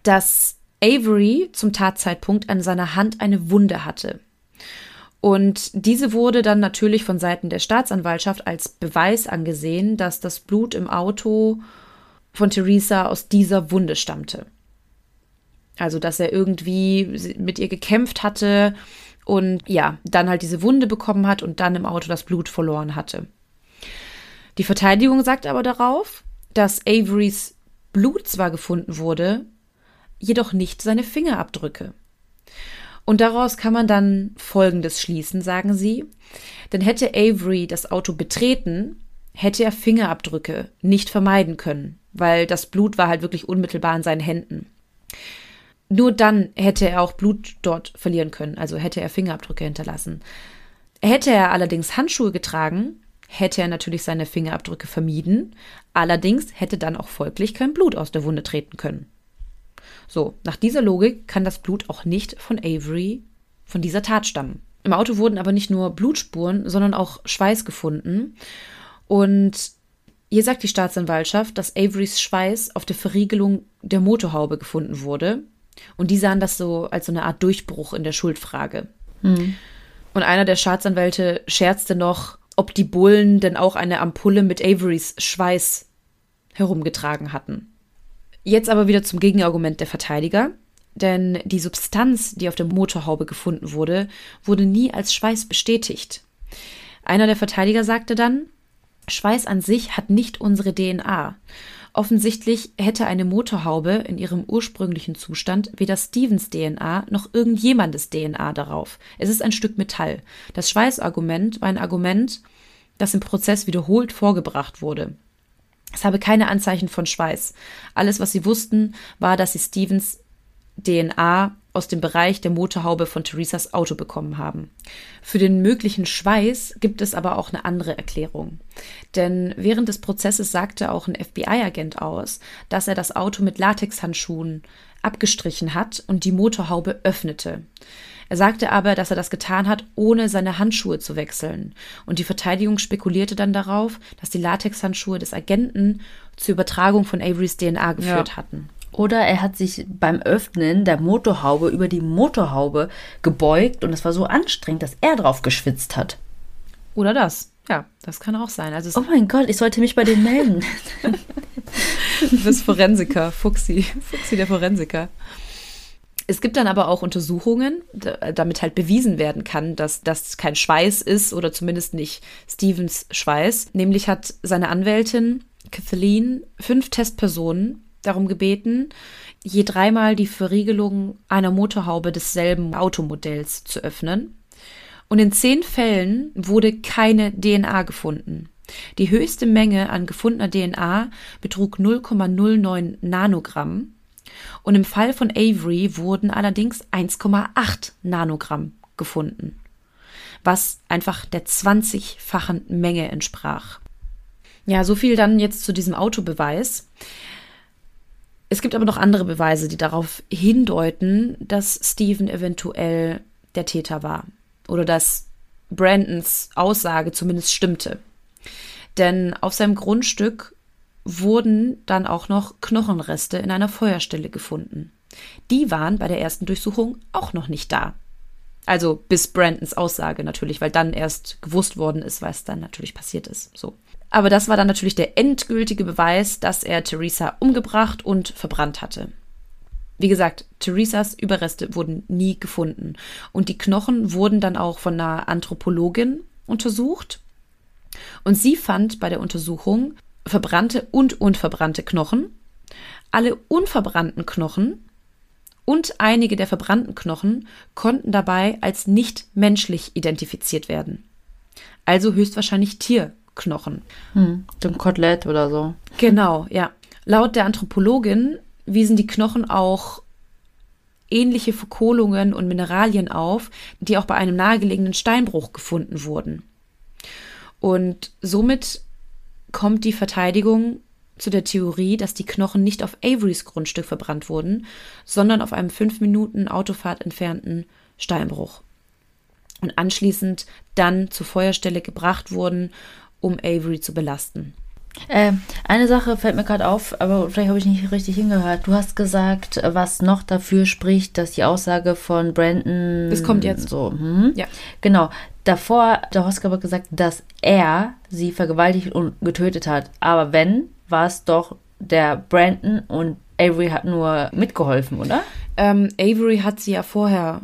dass Avery zum Tatzeitpunkt an seiner Hand eine Wunde hatte. Und diese wurde dann natürlich von Seiten der Staatsanwaltschaft als Beweis angesehen, dass das Blut im Auto von Theresa aus dieser Wunde stammte. Also, dass er irgendwie mit ihr gekämpft hatte und ja, dann halt diese Wunde bekommen hat und dann im Auto das Blut verloren hatte. Die Verteidigung sagt aber darauf, dass Averys Blut zwar gefunden wurde, jedoch nicht seine Fingerabdrücke. Und daraus kann man dann Folgendes schließen, sagen sie. Denn hätte Avery das Auto betreten, hätte er Fingerabdrücke nicht vermeiden können, weil das Blut war halt wirklich unmittelbar in seinen Händen. Nur dann hätte er auch Blut dort verlieren können, also hätte er Fingerabdrücke hinterlassen. Hätte er allerdings Handschuhe getragen, hätte er natürlich seine Fingerabdrücke vermieden, allerdings hätte dann auch folglich kein Blut aus der Wunde treten können. So, nach dieser Logik kann das Blut auch nicht von Avery von dieser Tat stammen. Im Auto wurden aber nicht nur Blutspuren, sondern auch Schweiß gefunden. Und hier sagt die Staatsanwaltschaft, dass Averys Schweiß auf der Verriegelung der Motorhaube gefunden wurde. Und die sahen das so als so eine Art Durchbruch in der Schuldfrage. Mhm. Und einer der Staatsanwälte scherzte noch, ob die Bullen denn auch eine Ampulle mit Averys Schweiß herumgetragen hatten. Jetzt aber wieder zum Gegenargument der Verteidiger. Denn die Substanz, die auf der Motorhaube gefunden wurde, wurde nie als Schweiß bestätigt. Einer der Verteidiger sagte dann, Schweiß an sich hat nicht unsere DNA. Offensichtlich hätte eine Motorhaube in ihrem ursprünglichen Zustand weder Stevens DNA noch irgendjemandes DNA darauf. Es ist ein Stück Metall. Das Schweißargument war ein Argument, das im Prozess wiederholt vorgebracht wurde. Es habe keine Anzeichen von Schweiß. Alles, was sie wussten, war, dass sie Stevens DNA aus dem Bereich der Motorhaube von Theresas Auto bekommen haben. Für den möglichen Schweiß gibt es aber auch eine andere Erklärung. Denn während des Prozesses sagte auch ein FBI-Agent aus, dass er das Auto mit Latexhandschuhen abgestrichen hat und die Motorhaube öffnete. Er sagte aber, dass er das getan hat, ohne seine Handschuhe zu wechseln. Und die Verteidigung spekulierte dann darauf, dass die Latexhandschuhe des Agenten zur Übertragung von Averys DNA geführt ja. hatten. Oder er hat sich beim Öffnen der Motorhaube über die Motorhaube gebeugt und es war so anstrengend, dass er drauf geschwitzt hat. Oder das. Ja, das kann auch sein. Also oh mein Gott, ich sollte mich bei denen melden. du bist Forensiker, Fuxi. Fuxi der Forensiker. Es gibt dann aber auch Untersuchungen, damit halt bewiesen werden kann, dass das kein Schweiß ist oder zumindest nicht Stevens Schweiß. Nämlich hat seine Anwältin Kathleen fünf Testpersonen darum gebeten, je dreimal die Verriegelung einer Motorhaube desselben Automodells zu öffnen. Und in zehn Fällen wurde keine DNA gefunden. Die höchste Menge an gefundener DNA betrug 0,09 Nanogramm und im Fall von Avery wurden allerdings 1,8 Nanogramm gefunden, was einfach der 20-fachen Menge entsprach. Ja, so viel dann jetzt zu diesem Autobeweis. Es gibt aber noch andere Beweise, die darauf hindeuten, dass Stephen eventuell der Täter war oder dass Brandons Aussage zumindest stimmte. Denn auf seinem Grundstück wurden dann auch noch Knochenreste in einer Feuerstelle gefunden. Die waren bei der ersten Durchsuchung auch noch nicht da. Also bis Brandons Aussage natürlich, weil dann erst gewusst worden ist, was dann natürlich passiert ist. So. Aber das war dann natürlich der endgültige Beweis, dass er Theresa umgebracht und verbrannt hatte. Wie gesagt, Theresas Überreste wurden nie gefunden. Und die Knochen wurden dann auch von einer Anthropologin untersucht. Und sie fand bei der Untersuchung verbrannte und unverbrannte Knochen. Alle unverbrannten Knochen und einige der verbrannten Knochen konnten dabei als nicht menschlich identifiziert werden. Also höchstwahrscheinlich Tierknochen. Hm, zum Kotelett oder so. Genau, ja. Laut der Anthropologin wiesen die Knochen auch ähnliche Verkohlungen und Mineralien auf, die auch bei einem nahegelegenen Steinbruch gefunden wurden. Und somit kommt die Verteidigung zu der Theorie, dass die Knochen nicht auf Averys Grundstück verbrannt wurden, sondern auf einem fünf Minuten Autofahrt entfernten Steinbruch. Und anschließend dann zur Feuerstelle gebracht wurden, um Avery zu belasten. Äh, eine Sache fällt mir gerade auf, aber vielleicht habe ich nicht richtig hingehört. Du hast gesagt, was noch dafür spricht, dass die Aussage von Brandon. Das kommt jetzt. So, hm? Ja. Genau. Davor, der Hosker gesagt, dass er sie vergewaltigt und getötet hat. Aber wenn, war es doch der Brandon und Avery hat nur mitgeholfen, oder? Ähm, Avery hat sie ja vorher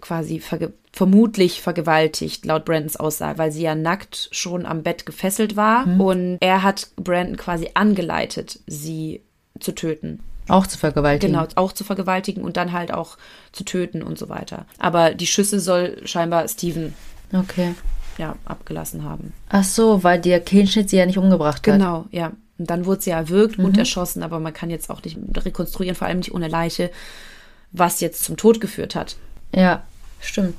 quasi verge vermutlich vergewaltigt, laut Brandons Aussage, weil sie ja nackt schon am Bett gefesselt war mhm. und er hat Brandon quasi angeleitet, sie zu töten. Auch zu vergewaltigen. Genau, auch zu vergewaltigen und dann halt auch zu töten und so weiter. Aber die Schüsse soll scheinbar Steven okay. ja, abgelassen haben. Ach so, weil der Kehlschnitt sie ja nicht umgebracht hat. Genau, ja. Und dann wurde sie erwürgt mhm. und erschossen, aber man kann jetzt auch nicht rekonstruieren, vor allem nicht ohne Leiche, was jetzt zum Tod geführt hat. Ja, stimmt.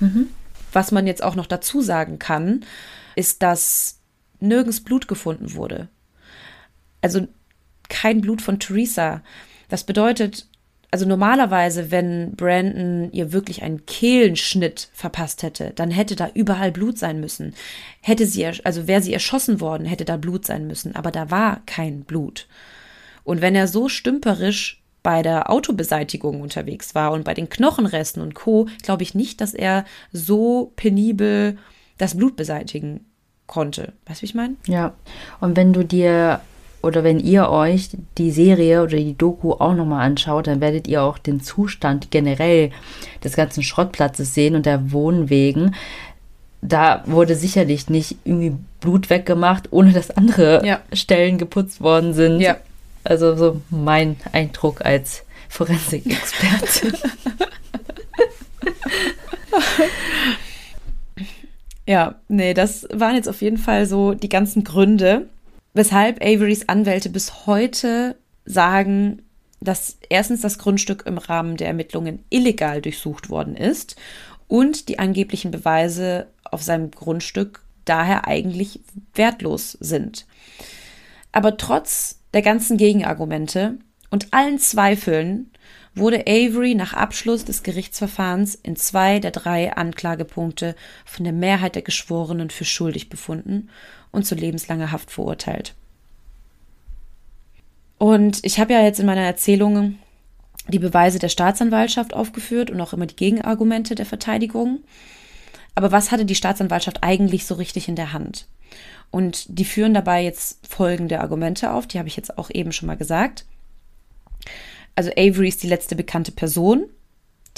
Mhm. Was man jetzt auch noch dazu sagen kann, ist, dass nirgends Blut gefunden wurde. Also kein Blut von Theresa. Das bedeutet, also normalerweise, wenn Brandon ihr wirklich einen Kehlenschnitt verpasst hätte, dann hätte da überall Blut sein müssen. Hätte sie, also wäre sie erschossen worden, hätte da Blut sein müssen. Aber da war kein Blut. Und wenn er so stümperisch bei der Autobeseitigung unterwegs war und bei den Knochenresten und Co., glaube ich nicht, dass er so penibel das Blut beseitigen konnte. Weißt du, wie ich meine? Ja. Und wenn du dir oder wenn ihr euch die Serie oder die Doku auch nochmal anschaut, dann werdet ihr auch den Zustand generell des ganzen Schrottplatzes sehen und der Wohnwegen. Da wurde sicherlich nicht irgendwie Blut weggemacht, ohne dass andere ja. Stellen geputzt worden sind. Ja. Also so mein Eindruck als Forensik-Expertin. ja, nee, das waren jetzt auf jeden Fall so die ganzen Gründe, weshalb Averys Anwälte bis heute sagen, dass erstens das Grundstück im Rahmen der Ermittlungen illegal durchsucht worden ist und die angeblichen Beweise auf seinem Grundstück daher eigentlich wertlos sind. Aber trotz der ganzen Gegenargumente und allen Zweifeln wurde Avery nach Abschluss des Gerichtsverfahrens in zwei der drei Anklagepunkte von der Mehrheit der Geschworenen für schuldig befunden und zu lebenslanger Haft verurteilt. Und ich habe ja jetzt in meiner Erzählung die Beweise der Staatsanwaltschaft aufgeführt und auch immer die Gegenargumente der Verteidigung. Aber was hatte die Staatsanwaltschaft eigentlich so richtig in der Hand? Und die führen dabei jetzt folgende Argumente auf, die habe ich jetzt auch eben schon mal gesagt. Also Avery ist die letzte bekannte Person,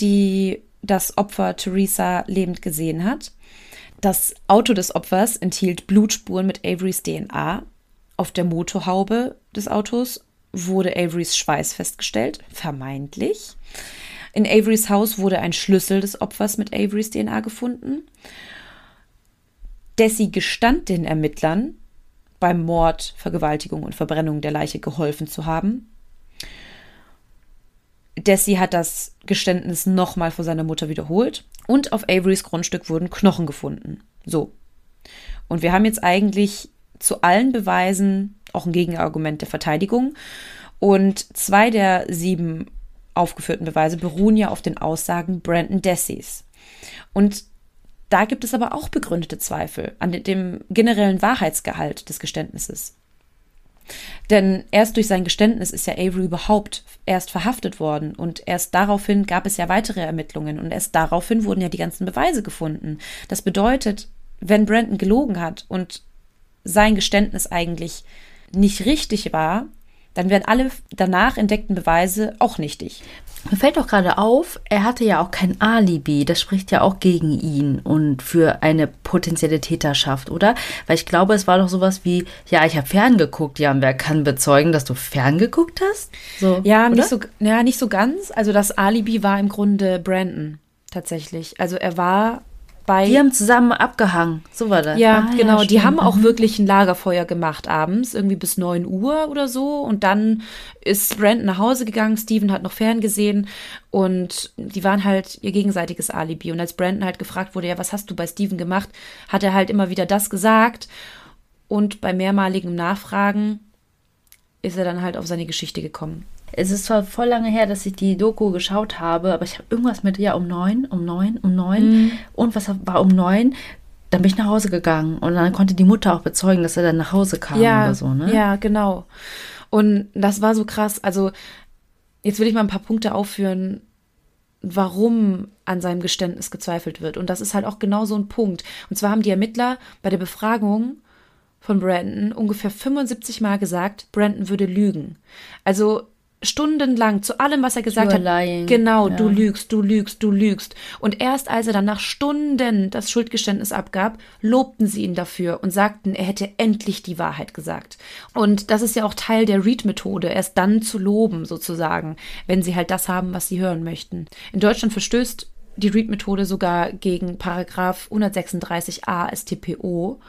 die das Opfer Theresa lebend gesehen hat. Das Auto des Opfers enthielt Blutspuren mit Averys DNA. Auf der Motorhaube des Autos wurde Averys Schweiß festgestellt, vermeintlich. In Averys Haus wurde ein Schlüssel des Opfers mit Averys DNA gefunden. Desi gestand den Ermittlern, beim Mord, Vergewaltigung und Verbrennung der Leiche geholfen zu haben. Desi hat das Geständnis nochmal vor seiner Mutter wiederholt und auf Averys Grundstück wurden Knochen gefunden. So. Und wir haben jetzt eigentlich zu allen Beweisen auch ein Gegenargument der Verteidigung. Und zwei der sieben aufgeführten Beweise beruhen ja auf den Aussagen Brandon Desies. Und da gibt es aber auch begründete Zweifel an dem generellen Wahrheitsgehalt des Geständnisses. Denn erst durch sein Geständnis ist ja Avery überhaupt erst verhaftet worden und erst daraufhin gab es ja weitere Ermittlungen und erst daraufhin wurden ja die ganzen Beweise gefunden. Das bedeutet, wenn Brandon gelogen hat und sein Geständnis eigentlich nicht richtig war, dann werden alle danach entdeckten Beweise auch nichtig. Mir fällt doch gerade auf, er hatte ja auch kein Alibi. Das spricht ja auch gegen ihn und für eine potenzielle Täterschaft, oder? Weil ich glaube, es war doch sowas wie, ja, ich habe ferngeguckt. Ja, und wer kann bezeugen, dass du ferngeguckt hast? So, ja, nicht so, ja, nicht so ganz. Also das Alibi war im Grunde Brandon tatsächlich. Also er war bei. Die haben zusammen abgehangen. So war das. Ja, ah, genau. Ja, die haben auch mhm. wirklich ein Lagerfeuer gemacht abends, irgendwie bis 9 Uhr oder so. Und dann ist Brandon nach Hause gegangen. Steven hat noch ferngesehen. Und die waren halt ihr gegenseitiges Alibi. Und als Brandon halt gefragt wurde, ja, was hast du bei Steven gemacht, hat er halt immer wieder das gesagt. Und bei mehrmaligem Nachfragen ist er dann halt auf seine Geschichte gekommen. Es ist zwar voll lange her, dass ich die Doku geschaut habe, aber ich habe irgendwas mit, ja, um neun, um neun, um neun. Mhm. Und was war um neun? Dann bin ich nach Hause gegangen und dann konnte die Mutter auch bezeugen, dass er dann nach Hause kam ja, oder so, ne? Ja, genau. Und das war so krass. Also, jetzt will ich mal ein paar Punkte aufführen, warum an seinem Geständnis gezweifelt wird. Und das ist halt auch genau so ein Punkt. Und zwar haben die Ermittler bei der Befragung von Brandon ungefähr 75 Mal gesagt, Brandon würde lügen. Also stundenlang zu allem, was er gesagt hat. Lying. Genau, ja. du lügst, du lügst, du lügst. Und erst als er dann nach Stunden das Schuldgeständnis abgab, lobten sie ihn dafür und sagten, er hätte endlich die Wahrheit gesagt. Und das ist ja auch Teil der Read-Methode, erst dann zu loben, sozusagen, wenn sie halt das haben, was sie hören möchten. In Deutschland verstößt die Read-Methode sogar gegen Paragraph 136a StPO,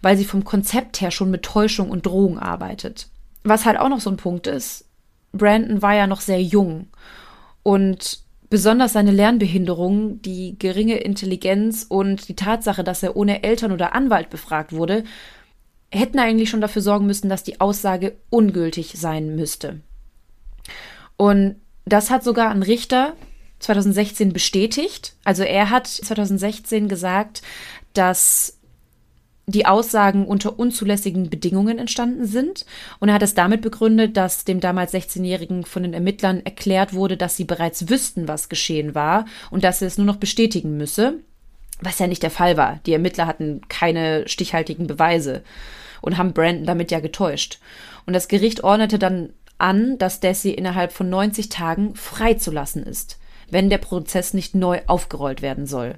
weil sie vom Konzept her schon mit Täuschung und Drohung arbeitet. Was halt auch noch so ein Punkt ist, Brandon war ja noch sehr jung und besonders seine Lernbehinderung, die geringe Intelligenz und die Tatsache, dass er ohne Eltern oder Anwalt befragt wurde, hätten eigentlich schon dafür sorgen müssen, dass die Aussage ungültig sein müsste. Und das hat sogar ein Richter 2016 bestätigt. Also er hat 2016 gesagt, dass die Aussagen unter unzulässigen Bedingungen entstanden sind. Und er hat es damit begründet, dass dem damals 16-Jährigen von den Ermittlern erklärt wurde, dass sie bereits wüssten, was geschehen war und dass er es nur noch bestätigen müsse, was ja nicht der Fall war. Die Ermittler hatten keine stichhaltigen Beweise und haben Brandon damit ja getäuscht. Und das Gericht ordnete dann an, dass Desi innerhalb von 90 Tagen freizulassen ist, wenn der Prozess nicht neu aufgerollt werden soll.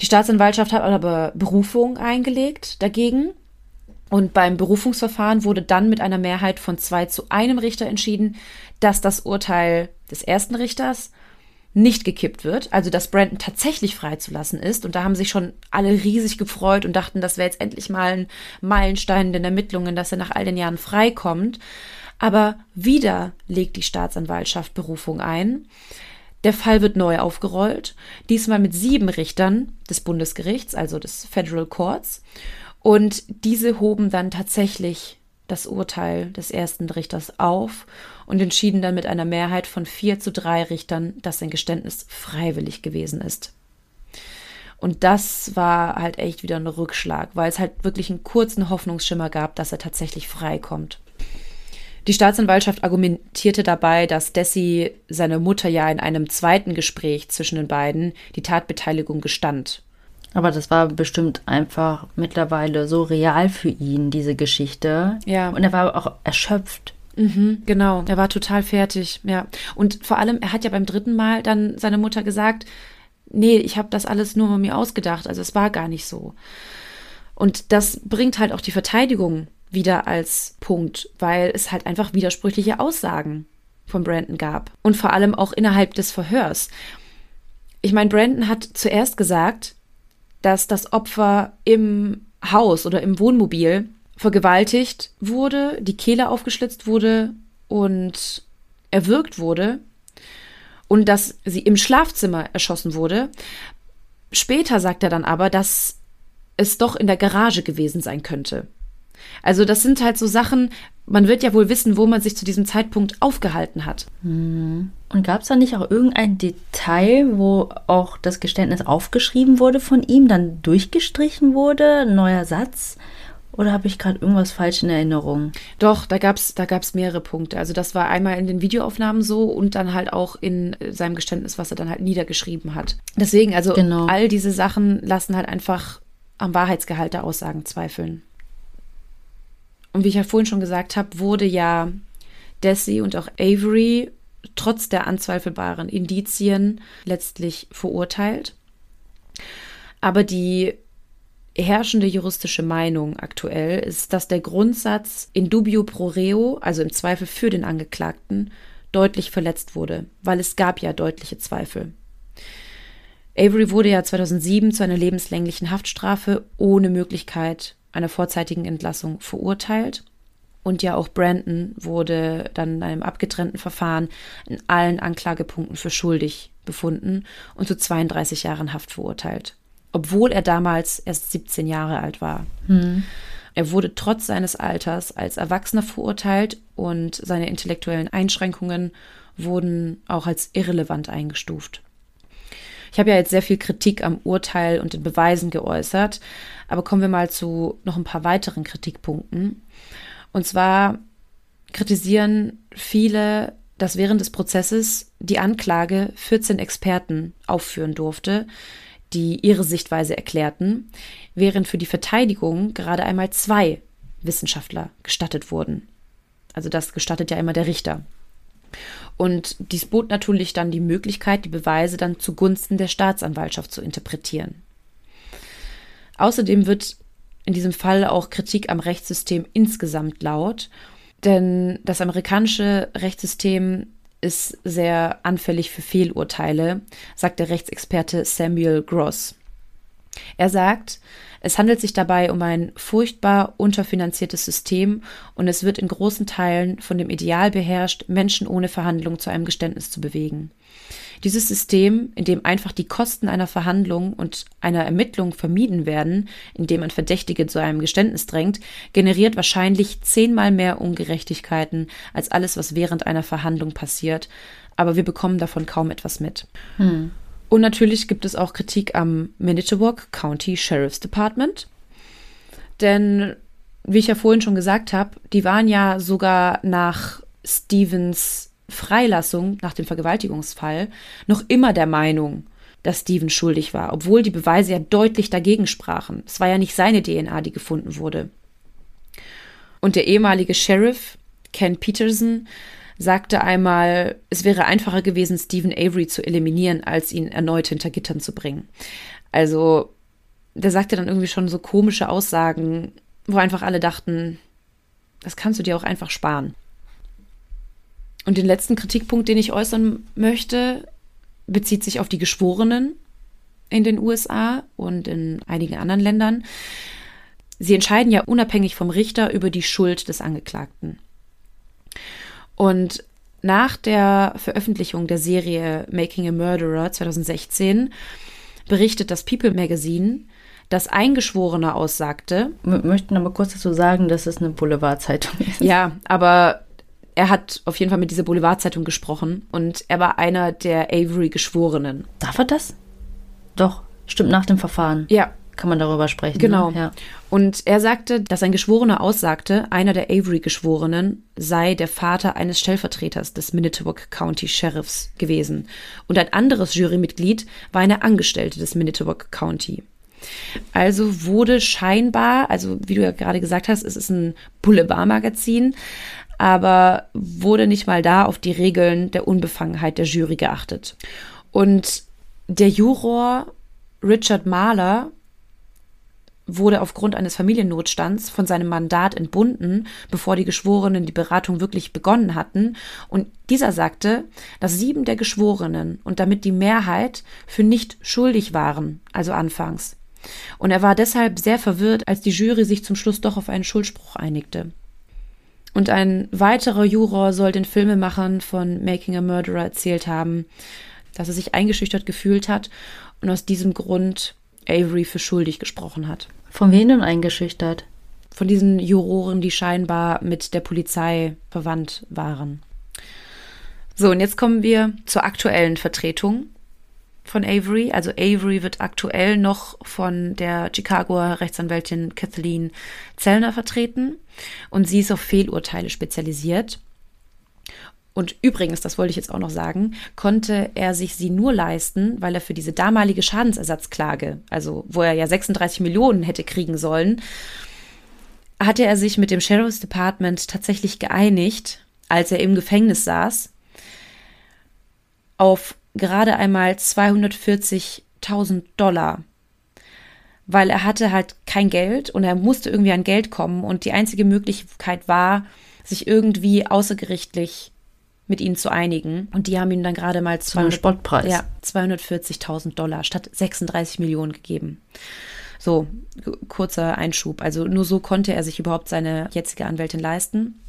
Die Staatsanwaltschaft hat aber Berufung eingelegt dagegen. Und beim Berufungsverfahren wurde dann mit einer Mehrheit von zwei zu einem Richter entschieden, dass das Urteil des ersten Richters nicht gekippt wird, also dass Brandon tatsächlich freizulassen ist. Und da haben sich schon alle riesig gefreut und dachten, das wäre jetzt endlich mal ein Meilenstein in den Ermittlungen, dass er nach all den Jahren freikommt. Aber wieder legt die Staatsanwaltschaft Berufung ein. Der Fall wird neu aufgerollt, diesmal mit sieben Richtern des Bundesgerichts, also des Federal Courts. Und diese hoben dann tatsächlich das Urteil des ersten Richters auf und entschieden dann mit einer Mehrheit von vier zu drei Richtern, dass sein Geständnis freiwillig gewesen ist. Und das war halt echt wieder ein Rückschlag, weil es halt wirklich einen kurzen Hoffnungsschimmer gab, dass er tatsächlich freikommt. Die Staatsanwaltschaft argumentierte dabei, dass Desi seine Mutter ja in einem zweiten Gespräch zwischen den beiden die Tatbeteiligung gestand. Aber das war bestimmt einfach mittlerweile so real für ihn, diese Geschichte. Ja. Und er war auch erschöpft. Mhm, genau, er war total fertig, ja. Und vor allem, er hat ja beim dritten Mal dann seiner Mutter gesagt, nee, ich habe das alles nur mit mir ausgedacht, also es war gar nicht so. Und das bringt halt auch die Verteidigung wieder als Punkt, weil es halt einfach widersprüchliche Aussagen von Brandon gab. Und vor allem auch innerhalb des Verhörs. Ich meine, Brandon hat zuerst gesagt, dass das Opfer im Haus oder im Wohnmobil vergewaltigt wurde, die Kehle aufgeschlitzt wurde und erwürgt wurde und dass sie im Schlafzimmer erschossen wurde. Später sagt er dann aber, dass es doch in der Garage gewesen sein könnte. Also das sind halt so Sachen, man wird ja wohl wissen, wo man sich zu diesem Zeitpunkt aufgehalten hat. Hm. Und gab es da nicht auch irgendein Detail, wo auch das Geständnis aufgeschrieben wurde von ihm, dann durchgestrichen wurde, neuer Satz? Oder habe ich gerade irgendwas falsch in Erinnerung? Doch, da gab es da gab's mehrere Punkte. Also das war einmal in den Videoaufnahmen so und dann halt auch in seinem Geständnis, was er dann halt niedergeschrieben hat. Deswegen, also genau. all diese Sachen lassen halt einfach am Wahrheitsgehalt der Aussagen zweifeln. Und wie ich ja vorhin schon gesagt habe, wurde ja Desi und auch Avery trotz der anzweifelbaren Indizien letztlich verurteilt. Aber die herrschende juristische Meinung aktuell ist, dass der Grundsatz in dubio pro reo, also im Zweifel für den Angeklagten, deutlich verletzt wurde, weil es gab ja deutliche Zweifel. Avery wurde ja 2007 zu einer lebenslänglichen Haftstrafe ohne Möglichkeit einer vorzeitigen Entlassung verurteilt. Und ja auch Brandon wurde dann in einem abgetrennten Verfahren in allen Anklagepunkten für schuldig befunden und zu 32 Jahren Haft verurteilt obwohl er damals erst 17 Jahre alt war. Hm. Er wurde trotz seines Alters als Erwachsener verurteilt und seine intellektuellen Einschränkungen wurden auch als irrelevant eingestuft. Ich habe ja jetzt sehr viel Kritik am Urteil und den Beweisen geäußert, aber kommen wir mal zu noch ein paar weiteren Kritikpunkten. Und zwar kritisieren viele, dass während des Prozesses die Anklage 14 Experten aufführen durfte, die ihre Sichtweise erklärten, während für die Verteidigung gerade einmal zwei Wissenschaftler gestattet wurden. Also das gestattet ja immer der Richter. Und dies bot natürlich dann die Möglichkeit, die Beweise dann zugunsten der Staatsanwaltschaft zu interpretieren. Außerdem wird in diesem Fall auch Kritik am Rechtssystem insgesamt laut, denn das amerikanische Rechtssystem ist sehr anfällig für Fehlurteile, sagt der Rechtsexperte Samuel Gross. Er sagt, es handelt sich dabei um ein furchtbar unterfinanziertes System und es wird in großen Teilen von dem Ideal beherrscht, Menschen ohne Verhandlung zu einem Geständnis zu bewegen. Dieses System, in dem einfach die Kosten einer Verhandlung und einer Ermittlung vermieden werden, indem man Verdächtige zu einem Geständnis drängt, generiert wahrscheinlich zehnmal mehr Ungerechtigkeiten als alles, was während einer Verhandlung passiert, aber wir bekommen davon kaum etwas mit. Hm. Und natürlich gibt es auch Kritik am Manitowoc County Sheriff's Department. Denn, wie ich ja vorhin schon gesagt habe, die waren ja sogar nach Stevens Freilassung nach dem Vergewaltigungsfall noch immer der Meinung, dass Steven schuldig war, obwohl die Beweise ja deutlich dagegen sprachen. Es war ja nicht seine DNA, die gefunden wurde. Und der ehemalige Sheriff, Ken Peterson, sagte einmal, es wäre einfacher gewesen, Stephen Avery zu eliminieren, als ihn erneut hinter Gittern zu bringen. Also, der sagte dann irgendwie schon so komische Aussagen, wo einfach alle dachten, das kannst du dir auch einfach sparen. Und den letzten Kritikpunkt, den ich äußern möchte, bezieht sich auf die Geschworenen in den USA und in einigen anderen Ländern. Sie entscheiden ja unabhängig vom Richter über die Schuld des Angeklagten. Und nach der Veröffentlichung der Serie Making a Murderer 2016 berichtet das People Magazine, dass ein Geschworener aussagte. Wir möchten aber kurz dazu sagen, dass es eine Boulevardzeitung ist. Ja, aber er hat auf jeden Fall mit dieser Boulevardzeitung gesprochen und er war einer der Avery-Geschworenen. Darf er das? Doch, stimmt nach dem Verfahren. Ja, kann man darüber sprechen. Ne? Genau. Ne? Ja. Und er sagte, dass ein Geschworener aussagte, einer der Avery-Geschworenen sei der Vater eines Stellvertreters des Manitowoc County Sheriffs gewesen. Und ein anderes Jurymitglied war eine Angestellte des Manitowoc County. Also wurde scheinbar, also wie du ja gerade gesagt hast, es ist ein Boulevardmagazin, aber wurde nicht mal da auf die Regeln der Unbefangenheit der Jury geachtet. Und der Juror Richard Mahler wurde aufgrund eines Familiennotstands von seinem Mandat entbunden, bevor die Geschworenen die Beratung wirklich begonnen hatten. Und dieser sagte, dass sieben der Geschworenen und damit die Mehrheit für nicht schuldig waren, also anfangs. Und er war deshalb sehr verwirrt, als die Jury sich zum Schluss doch auf einen Schuldspruch einigte. Und ein weiterer Juror soll den Filmemachern von Making a Murderer erzählt haben, dass er sich eingeschüchtert gefühlt hat und aus diesem Grund Avery für schuldig gesprochen hat. Von wem denn eingeschüchtert? Von diesen Juroren, die scheinbar mit der Polizei verwandt waren. So, und jetzt kommen wir zur aktuellen Vertretung von Avery. Also Avery wird aktuell noch von der Chicagoer Rechtsanwältin Kathleen Zellner vertreten und sie ist auf Fehlurteile spezialisiert. Und übrigens, das wollte ich jetzt auch noch sagen, konnte er sich sie nur leisten, weil er für diese damalige Schadensersatzklage, also wo er ja 36 Millionen hätte kriegen sollen, hatte er sich mit dem Sheriff's Department tatsächlich geeinigt, als er im Gefängnis saß, auf gerade einmal 240.000 Dollar. Weil er hatte halt kein Geld und er musste irgendwie an Geld kommen und die einzige Möglichkeit war, sich irgendwie außergerichtlich mit ihnen zu einigen. Und die haben ihm dann gerade mal 200, Spottpreis. Ja, 240.000 Dollar statt 36 Millionen gegeben. So, kurzer Einschub. Also nur so konnte er sich überhaupt seine jetzige Anwältin leisten.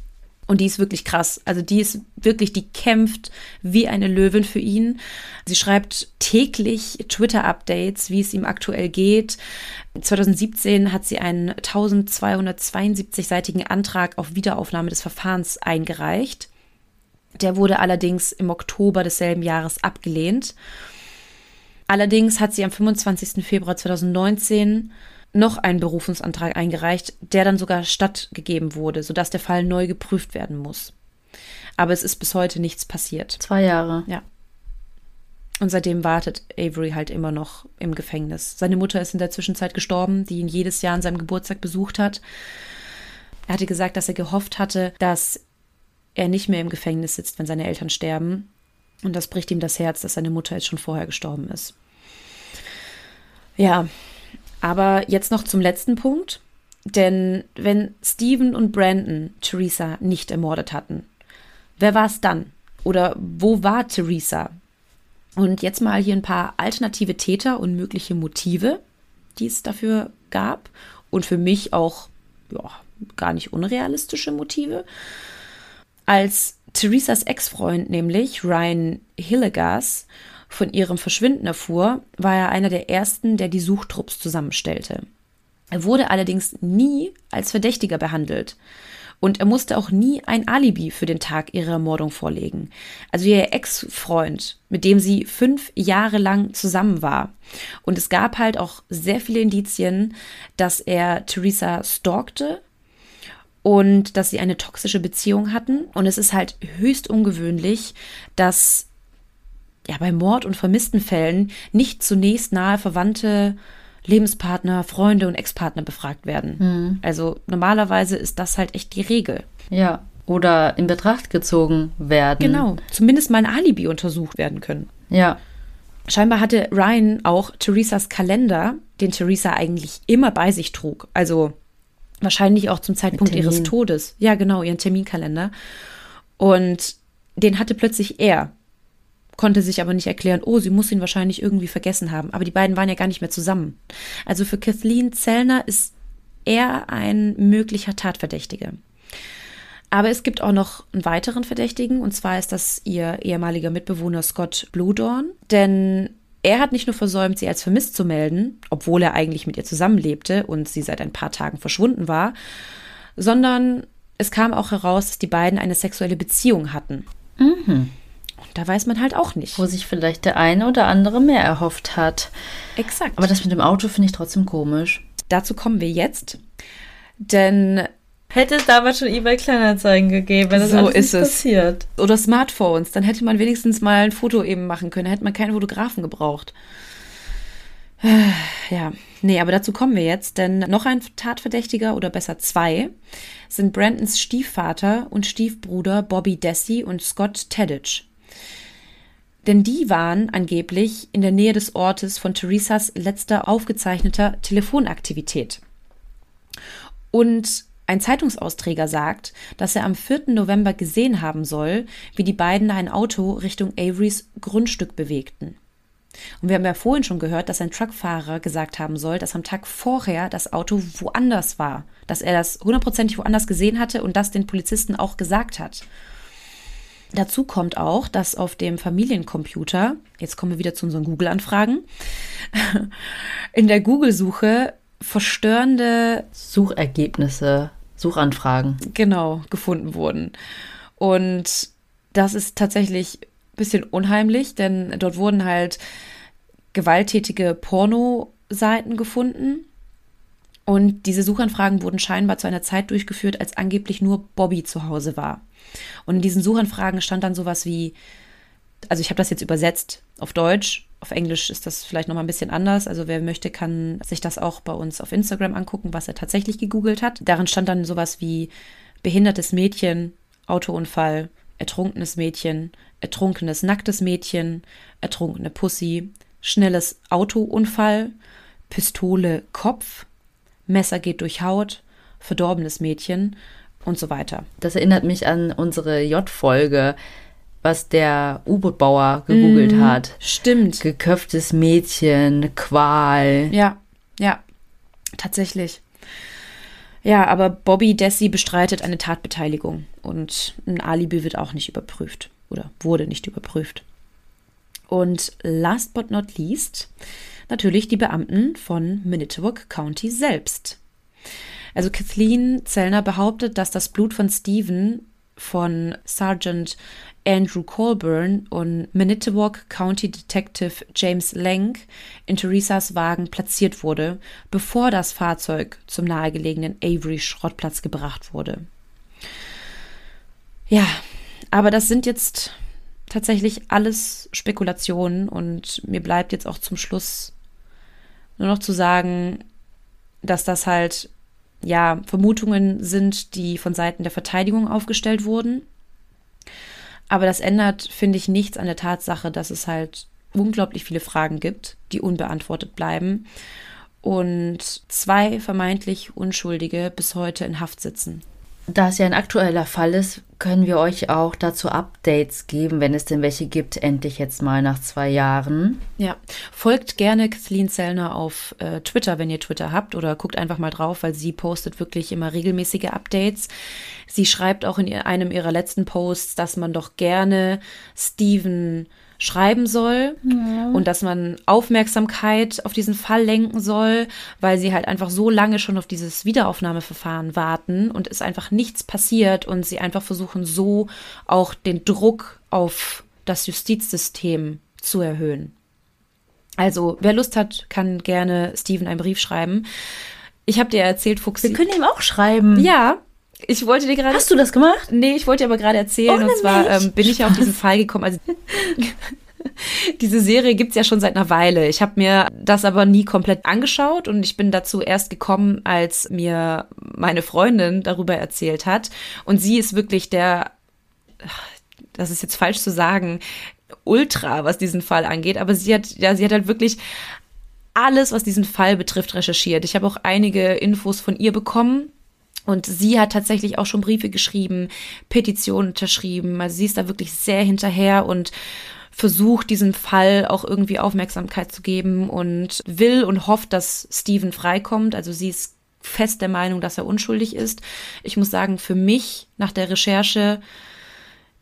Und die ist wirklich krass. Also die ist wirklich, die kämpft wie eine Löwin für ihn. Sie schreibt täglich Twitter-Updates, wie es ihm aktuell geht. 2017 hat sie einen 1272-seitigen Antrag auf Wiederaufnahme des Verfahrens eingereicht. Der wurde allerdings im Oktober desselben Jahres abgelehnt. Allerdings hat sie am 25. Februar 2019 noch einen Berufungsantrag eingereicht, der dann sogar stattgegeben wurde, sodass der Fall neu geprüft werden muss. Aber es ist bis heute nichts passiert. Zwei Jahre. Ja. Und seitdem wartet Avery halt immer noch im Gefängnis. Seine Mutter ist in der Zwischenzeit gestorben, die ihn jedes Jahr an seinem Geburtstag besucht hat. Er hatte gesagt, dass er gehofft hatte, dass er nicht mehr im Gefängnis sitzt, wenn seine Eltern sterben. Und das bricht ihm das Herz, dass seine Mutter jetzt schon vorher gestorben ist. Ja, aber jetzt noch zum letzten Punkt. Denn wenn Stephen und Brandon Theresa nicht ermordet hatten, wer war es dann? Oder wo war Theresa? Und jetzt mal hier ein paar alternative Täter und mögliche Motive, die es dafür gab. Und für mich auch ja, gar nicht unrealistische Motive. Als Theresas Ex-Freund, nämlich Ryan Hillegas, von ihrem Verschwinden erfuhr, war er einer der ersten, der die Suchtrupps zusammenstellte. Er wurde allerdings nie als Verdächtiger behandelt. Und er musste auch nie ein Alibi für den Tag ihrer Ermordung vorlegen. Also ihr Ex-Freund, mit dem sie fünf Jahre lang zusammen war. Und es gab halt auch sehr viele Indizien, dass er Theresa stalkte und dass sie eine toxische Beziehung hatten. Und es ist halt höchst ungewöhnlich, dass ja bei Mord und vermissten Fällen nicht zunächst nahe Verwandte, Lebenspartner, Freunde und Ex-Partner befragt werden. Mhm. Also normalerweise ist das halt echt die Regel. Ja, oder in Betracht gezogen werden. Genau, zumindest mal ein Alibi untersucht werden können. Ja. Scheinbar hatte Ryan auch Theresas Kalender, den Theresa eigentlich immer bei sich trug. Also wahrscheinlich auch zum Zeitpunkt ihres Todes. Ja, genau, ihren Terminkalender. Und den hatte plötzlich er konnte sich aber nicht erklären, oh, sie muss ihn wahrscheinlich irgendwie vergessen haben. Aber die beiden waren ja gar nicht mehr zusammen. Also für Kathleen Zellner ist er ein möglicher Tatverdächtiger. Aber es gibt auch noch einen weiteren Verdächtigen, und zwar ist das ihr ehemaliger Mitbewohner Scott Bluedorn. Denn er hat nicht nur versäumt, sie als vermisst zu melden, obwohl er eigentlich mit ihr zusammenlebte und sie seit ein paar Tagen verschwunden war, sondern es kam auch heraus, dass die beiden eine sexuelle Beziehung hatten. Mhm. Da weiß man halt auch nicht. Wo sich vielleicht der eine oder andere mehr erhofft hat. Exakt. Aber das mit dem Auto finde ich trotzdem komisch. Dazu kommen wir jetzt. Denn Hätte es damals schon eBay Kleinanzeigen gegeben, wenn das so ist es. passiert. Oder Smartphones, dann hätte man wenigstens mal ein Foto eben machen können, hätte man keinen Fotografen gebraucht. Ja, nee, aber dazu kommen wir jetzt, denn noch ein Tatverdächtiger oder besser zwei sind Brandons Stiefvater und Stiefbruder Bobby Dessy und Scott Tedditch. Denn die waren angeblich in der Nähe des Ortes von Theresas letzter aufgezeichneter Telefonaktivität. Und ein Zeitungsausträger sagt, dass er am 4. November gesehen haben soll, wie die beiden ein Auto Richtung Averys Grundstück bewegten. Und wir haben ja vorhin schon gehört, dass ein Truckfahrer gesagt haben soll, dass am Tag vorher das Auto woanders war, dass er das hundertprozentig woanders gesehen hatte und das den Polizisten auch gesagt hat. Dazu kommt auch, dass auf dem Familiencomputer, jetzt kommen wir wieder zu unseren Google-Anfragen, in der Google-Suche verstörende Suchergebnisse, Suchanfragen. Genau, gefunden wurden. Und das ist tatsächlich ein bisschen unheimlich, denn dort wurden halt gewalttätige Porno-Seiten gefunden. Und diese Suchanfragen wurden scheinbar zu einer Zeit durchgeführt, als angeblich nur Bobby zu Hause war. Und in diesen Suchanfragen stand dann sowas wie, also ich habe das jetzt übersetzt auf Deutsch, auf Englisch ist das vielleicht noch mal ein bisschen anders. Also wer möchte, kann sich das auch bei uns auf Instagram angucken, was er tatsächlich gegoogelt hat. Darin stand dann sowas wie behindertes Mädchen, Autounfall, ertrunkenes Mädchen, ertrunkenes nacktes Mädchen, ertrunkene Pussy, schnelles Autounfall, Pistole Kopf, Messer geht durch Haut, verdorbenes Mädchen und so weiter. Das erinnert mich an unsere J-Folge was der U-Boot-Bauer gegoogelt mm, hat. Stimmt. Geköpftes Mädchen, Qual. Ja, ja, tatsächlich. Ja, aber Bobby Desi bestreitet eine Tatbeteiligung und ein Alibi wird auch nicht überprüft oder wurde nicht überprüft. Und last but not least natürlich die Beamten von Manitowoc County selbst. Also Kathleen Zellner behauptet, dass das Blut von Stephen von Sergeant Andrew Colburn und Manitowoc County Detective James Lang in Theresas Wagen platziert wurde, bevor das Fahrzeug zum nahegelegenen Avery Schrottplatz gebracht wurde. Ja, aber das sind jetzt tatsächlich alles Spekulationen und mir bleibt jetzt auch zum Schluss nur noch zu sagen, dass das halt ja Vermutungen sind, die von Seiten der Verteidigung aufgestellt wurden aber das ändert, finde ich, nichts an der Tatsache, dass es halt unglaublich viele Fragen gibt, die unbeantwortet bleiben und zwei vermeintlich Unschuldige bis heute in Haft sitzen. Da es ja ein aktueller Fall ist, können wir euch auch dazu Updates geben, wenn es denn welche gibt, endlich jetzt mal nach zwei Jahren. Ja, folgt gerne Kathleen Zellner auf äh, Twitter, wenn ihr Twitter habt, oder guckt einfach mal drauf, weil sie postet wirklich immer regelmäßige Updates. Sie schreibt auch in einem ihrer letzten Posts, dass man doch gerne Steven schreiben soll ja. und dass man Aufmerksamkeit auf diesen Fall lenken soll, weil sie halt einfach so lange schon auf dieses Wiederaufnahmeverfahren warten und es einfach nichts passiert und sie einfach versuchen so auch den Druck auf das Justizsystem zu erhöhen. Also, wer Lust hat, kann gerne Steven einen Brief schreiben. Ich habe dir erzählt, Fuchs. Wir können ihm auch schreiben. Ja, ich wollte dir gerade. Hast du das gemacht? Nee, ich wollte dir aber gerade erzählen. Oh, und zwar ähm, bin ich ja auf diesen Fall gekommen. Also, diese Serie gibt es ja schon seit einer Weile. Ich habe mir das aber nie komplett angeschaut und ich bin dazu erst gekommen, als mir meine Freundin darüber erzählt hat. Und sie ist wirklich der, das ist jetzt falsch zu sagen, Ultra, was diesen Fall angeht. Aber sie hat, ja, sie hat halt wirklich alles, was diesen Fall betrifft, recherchiert. Ich habe auch einige Infos von ihr bekommen und sie hat tatsächlich auch schon Briefe geschrieben, Petitionen unterschrieben. Also sie ist da wirklich sehr hinterher und versucht, diesem Fall auch irgendwie Aufmerksamkeit zu geben und will und hofft, dass Steven freikommt. Also sie ist fest der Meinung, dass er unschuldig ist. Ich muss sagen, für mich nach der Recherche,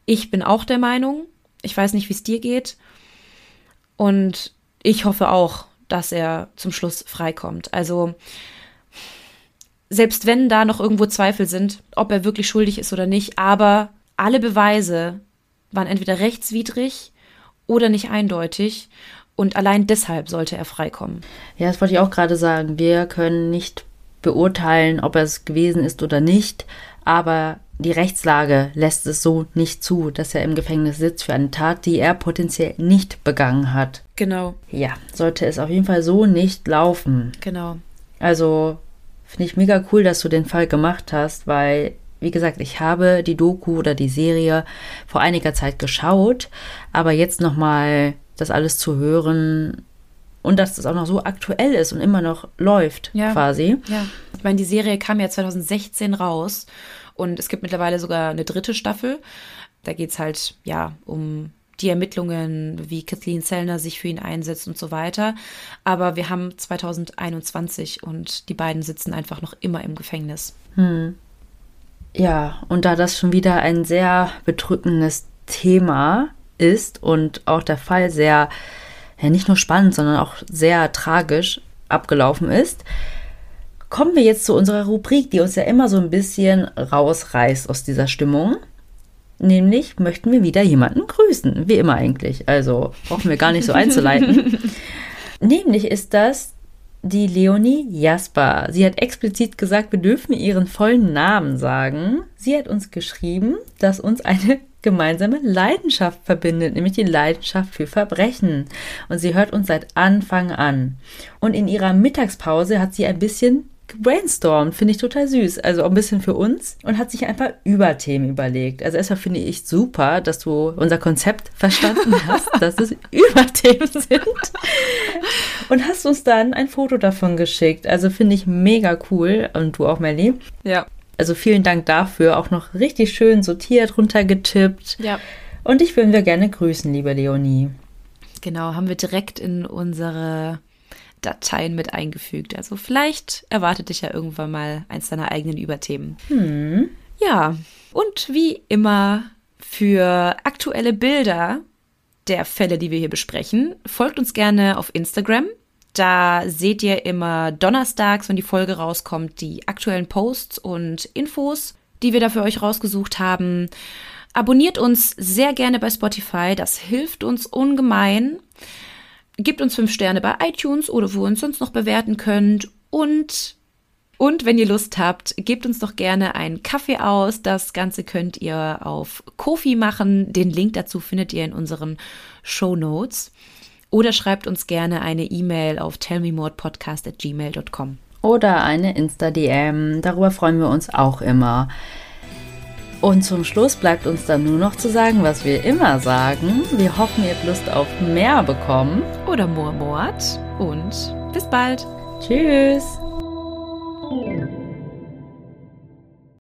ich bin auch der Meinung. Ich weiß nicht, wie es dir geht. Und ich hoffe auch, dass er zum Schluss freikommt. Also selbst wenn da noch irgendwo Zweifel sind, ob er wirklich schuldig ist oder nicht, aber alle Beweise waren entweder rechtswidrig oder nicht eindeutig und allein deshalb sollte er freikommen. Ja, das wollte ich auch gerade sagen. Wir können nicht beurteilen, ob er es gewesen ist oder nicht, aber die Rechtslage lässt es so nicht zu, dass er im Gefängnis sitzt für eine Tat, die er potenziell nicht begangen hat. Genau. Ja, sollte es auf jeden Fall so nicht laufen. Genau. Also Finde ich mega cool, dass du den Fall gemacht hast, weil, wie gesagt, ich habe die Doku oder die Serie vor einiger Zeit geschaut, aber jetzt nochmal das alles zu hören und dass das auch noch so aktuell ist und immer noch läuft, ja. quasi. Ja, ich meine, die Serie kam ja 2016 raus und es gibt mittlerweile sogar eine dritte Staffel. Da geht es halt, ja, um die Ermittlungen, wie Kathleen Zellner sich für ihn einsetzt und so weiter. Aber wir haben 2021 und die beiden sitzen einfach noch immer im Gefängnis. Hm. Ja, und da das schon wieder ein sehr bedrückendes Thema ist und auch der Fall sehr, ja, nicht nur spannend, sondern auch sehr tragisch abgelaufen ist, kommen wir jetzt zu unserer Rubrik, die uns ja immer so ein bisschen rausreißt aus dieser Stimmung. Nämlich möchten wir wieder jemanden grüßen, wie immer eigentlich. Also brauchen wir gar nicht so einzuleiten. Nämlich ist das die Leonie Jasper. Sie hat explizit gesagt, wir dürfen ihren vollen Namen sagen. Sie hat uns geschrieben, dass uns eine gemeinsame Leidenschaft verbindet, nämlich die Leidenschaft für Verbrechen. Und sie hört uns seit Anfang an. Und in ihrer Mittagspause hat sie ein bisschen gebrainstormt, finde ich total süß. Also auch ein bisschen für uns und hat sich einfach Überthemen überlegt. Also erstmal finde ich super, dass du unser Konzept verstanden hast, dass es Überthemen sind. Und hast uns dann ein Foto davon geschickt. Also finde ich mega cool. Und du auch, Melly. Ja. Also vielen Dank dafür. Auch noch richtig schön sortiert, runtergetippt. Ja. Und dich würden wir gerne grüßen, liebe Leonie. Genau, haben wir direkt in unsere Dateien mit eingefügt. Also vielleicht erwartet dich ja irgendwann mal eins deiner eigenen Überthemen. Hm. Ja, und wie immer für aktuelle Bilder der Fälle, die wir hier besprechen, folgt uns gerne auf Instagram. Da seht ihr immer donnerstags, wenn die Folge rauskommt, die aktuellen Posts und Infos, die wir da für euch rausgesucht haben. Abonniert uns sehr gerne bei Spotify, das hilft uns ungemein. Gebt uns fünf Sterne bei iTunes oder wo ihr uns sonst noch bewerten könnt. Und, und wenn ihr Lust habt, gebt uns doch gerne einen Kaffee aus. Das Ganze könnt ihr auf Kofi machen. Den Link dazu findet ihr in unseren Show Notes. Oder schreibt uns gerne eine E-Mail auf tellmemorepodcast.gmail.com. Oder eine Insta-DM. Darüber freuen wir uns auch immer. Und zum Schluss bleibt uns dann nur noch zu sagen, was wir immer sagen. Wir hoffen, ihr habt Lust auf mehr bekommen. Oder Moormord. Und bis bald. Tschüss.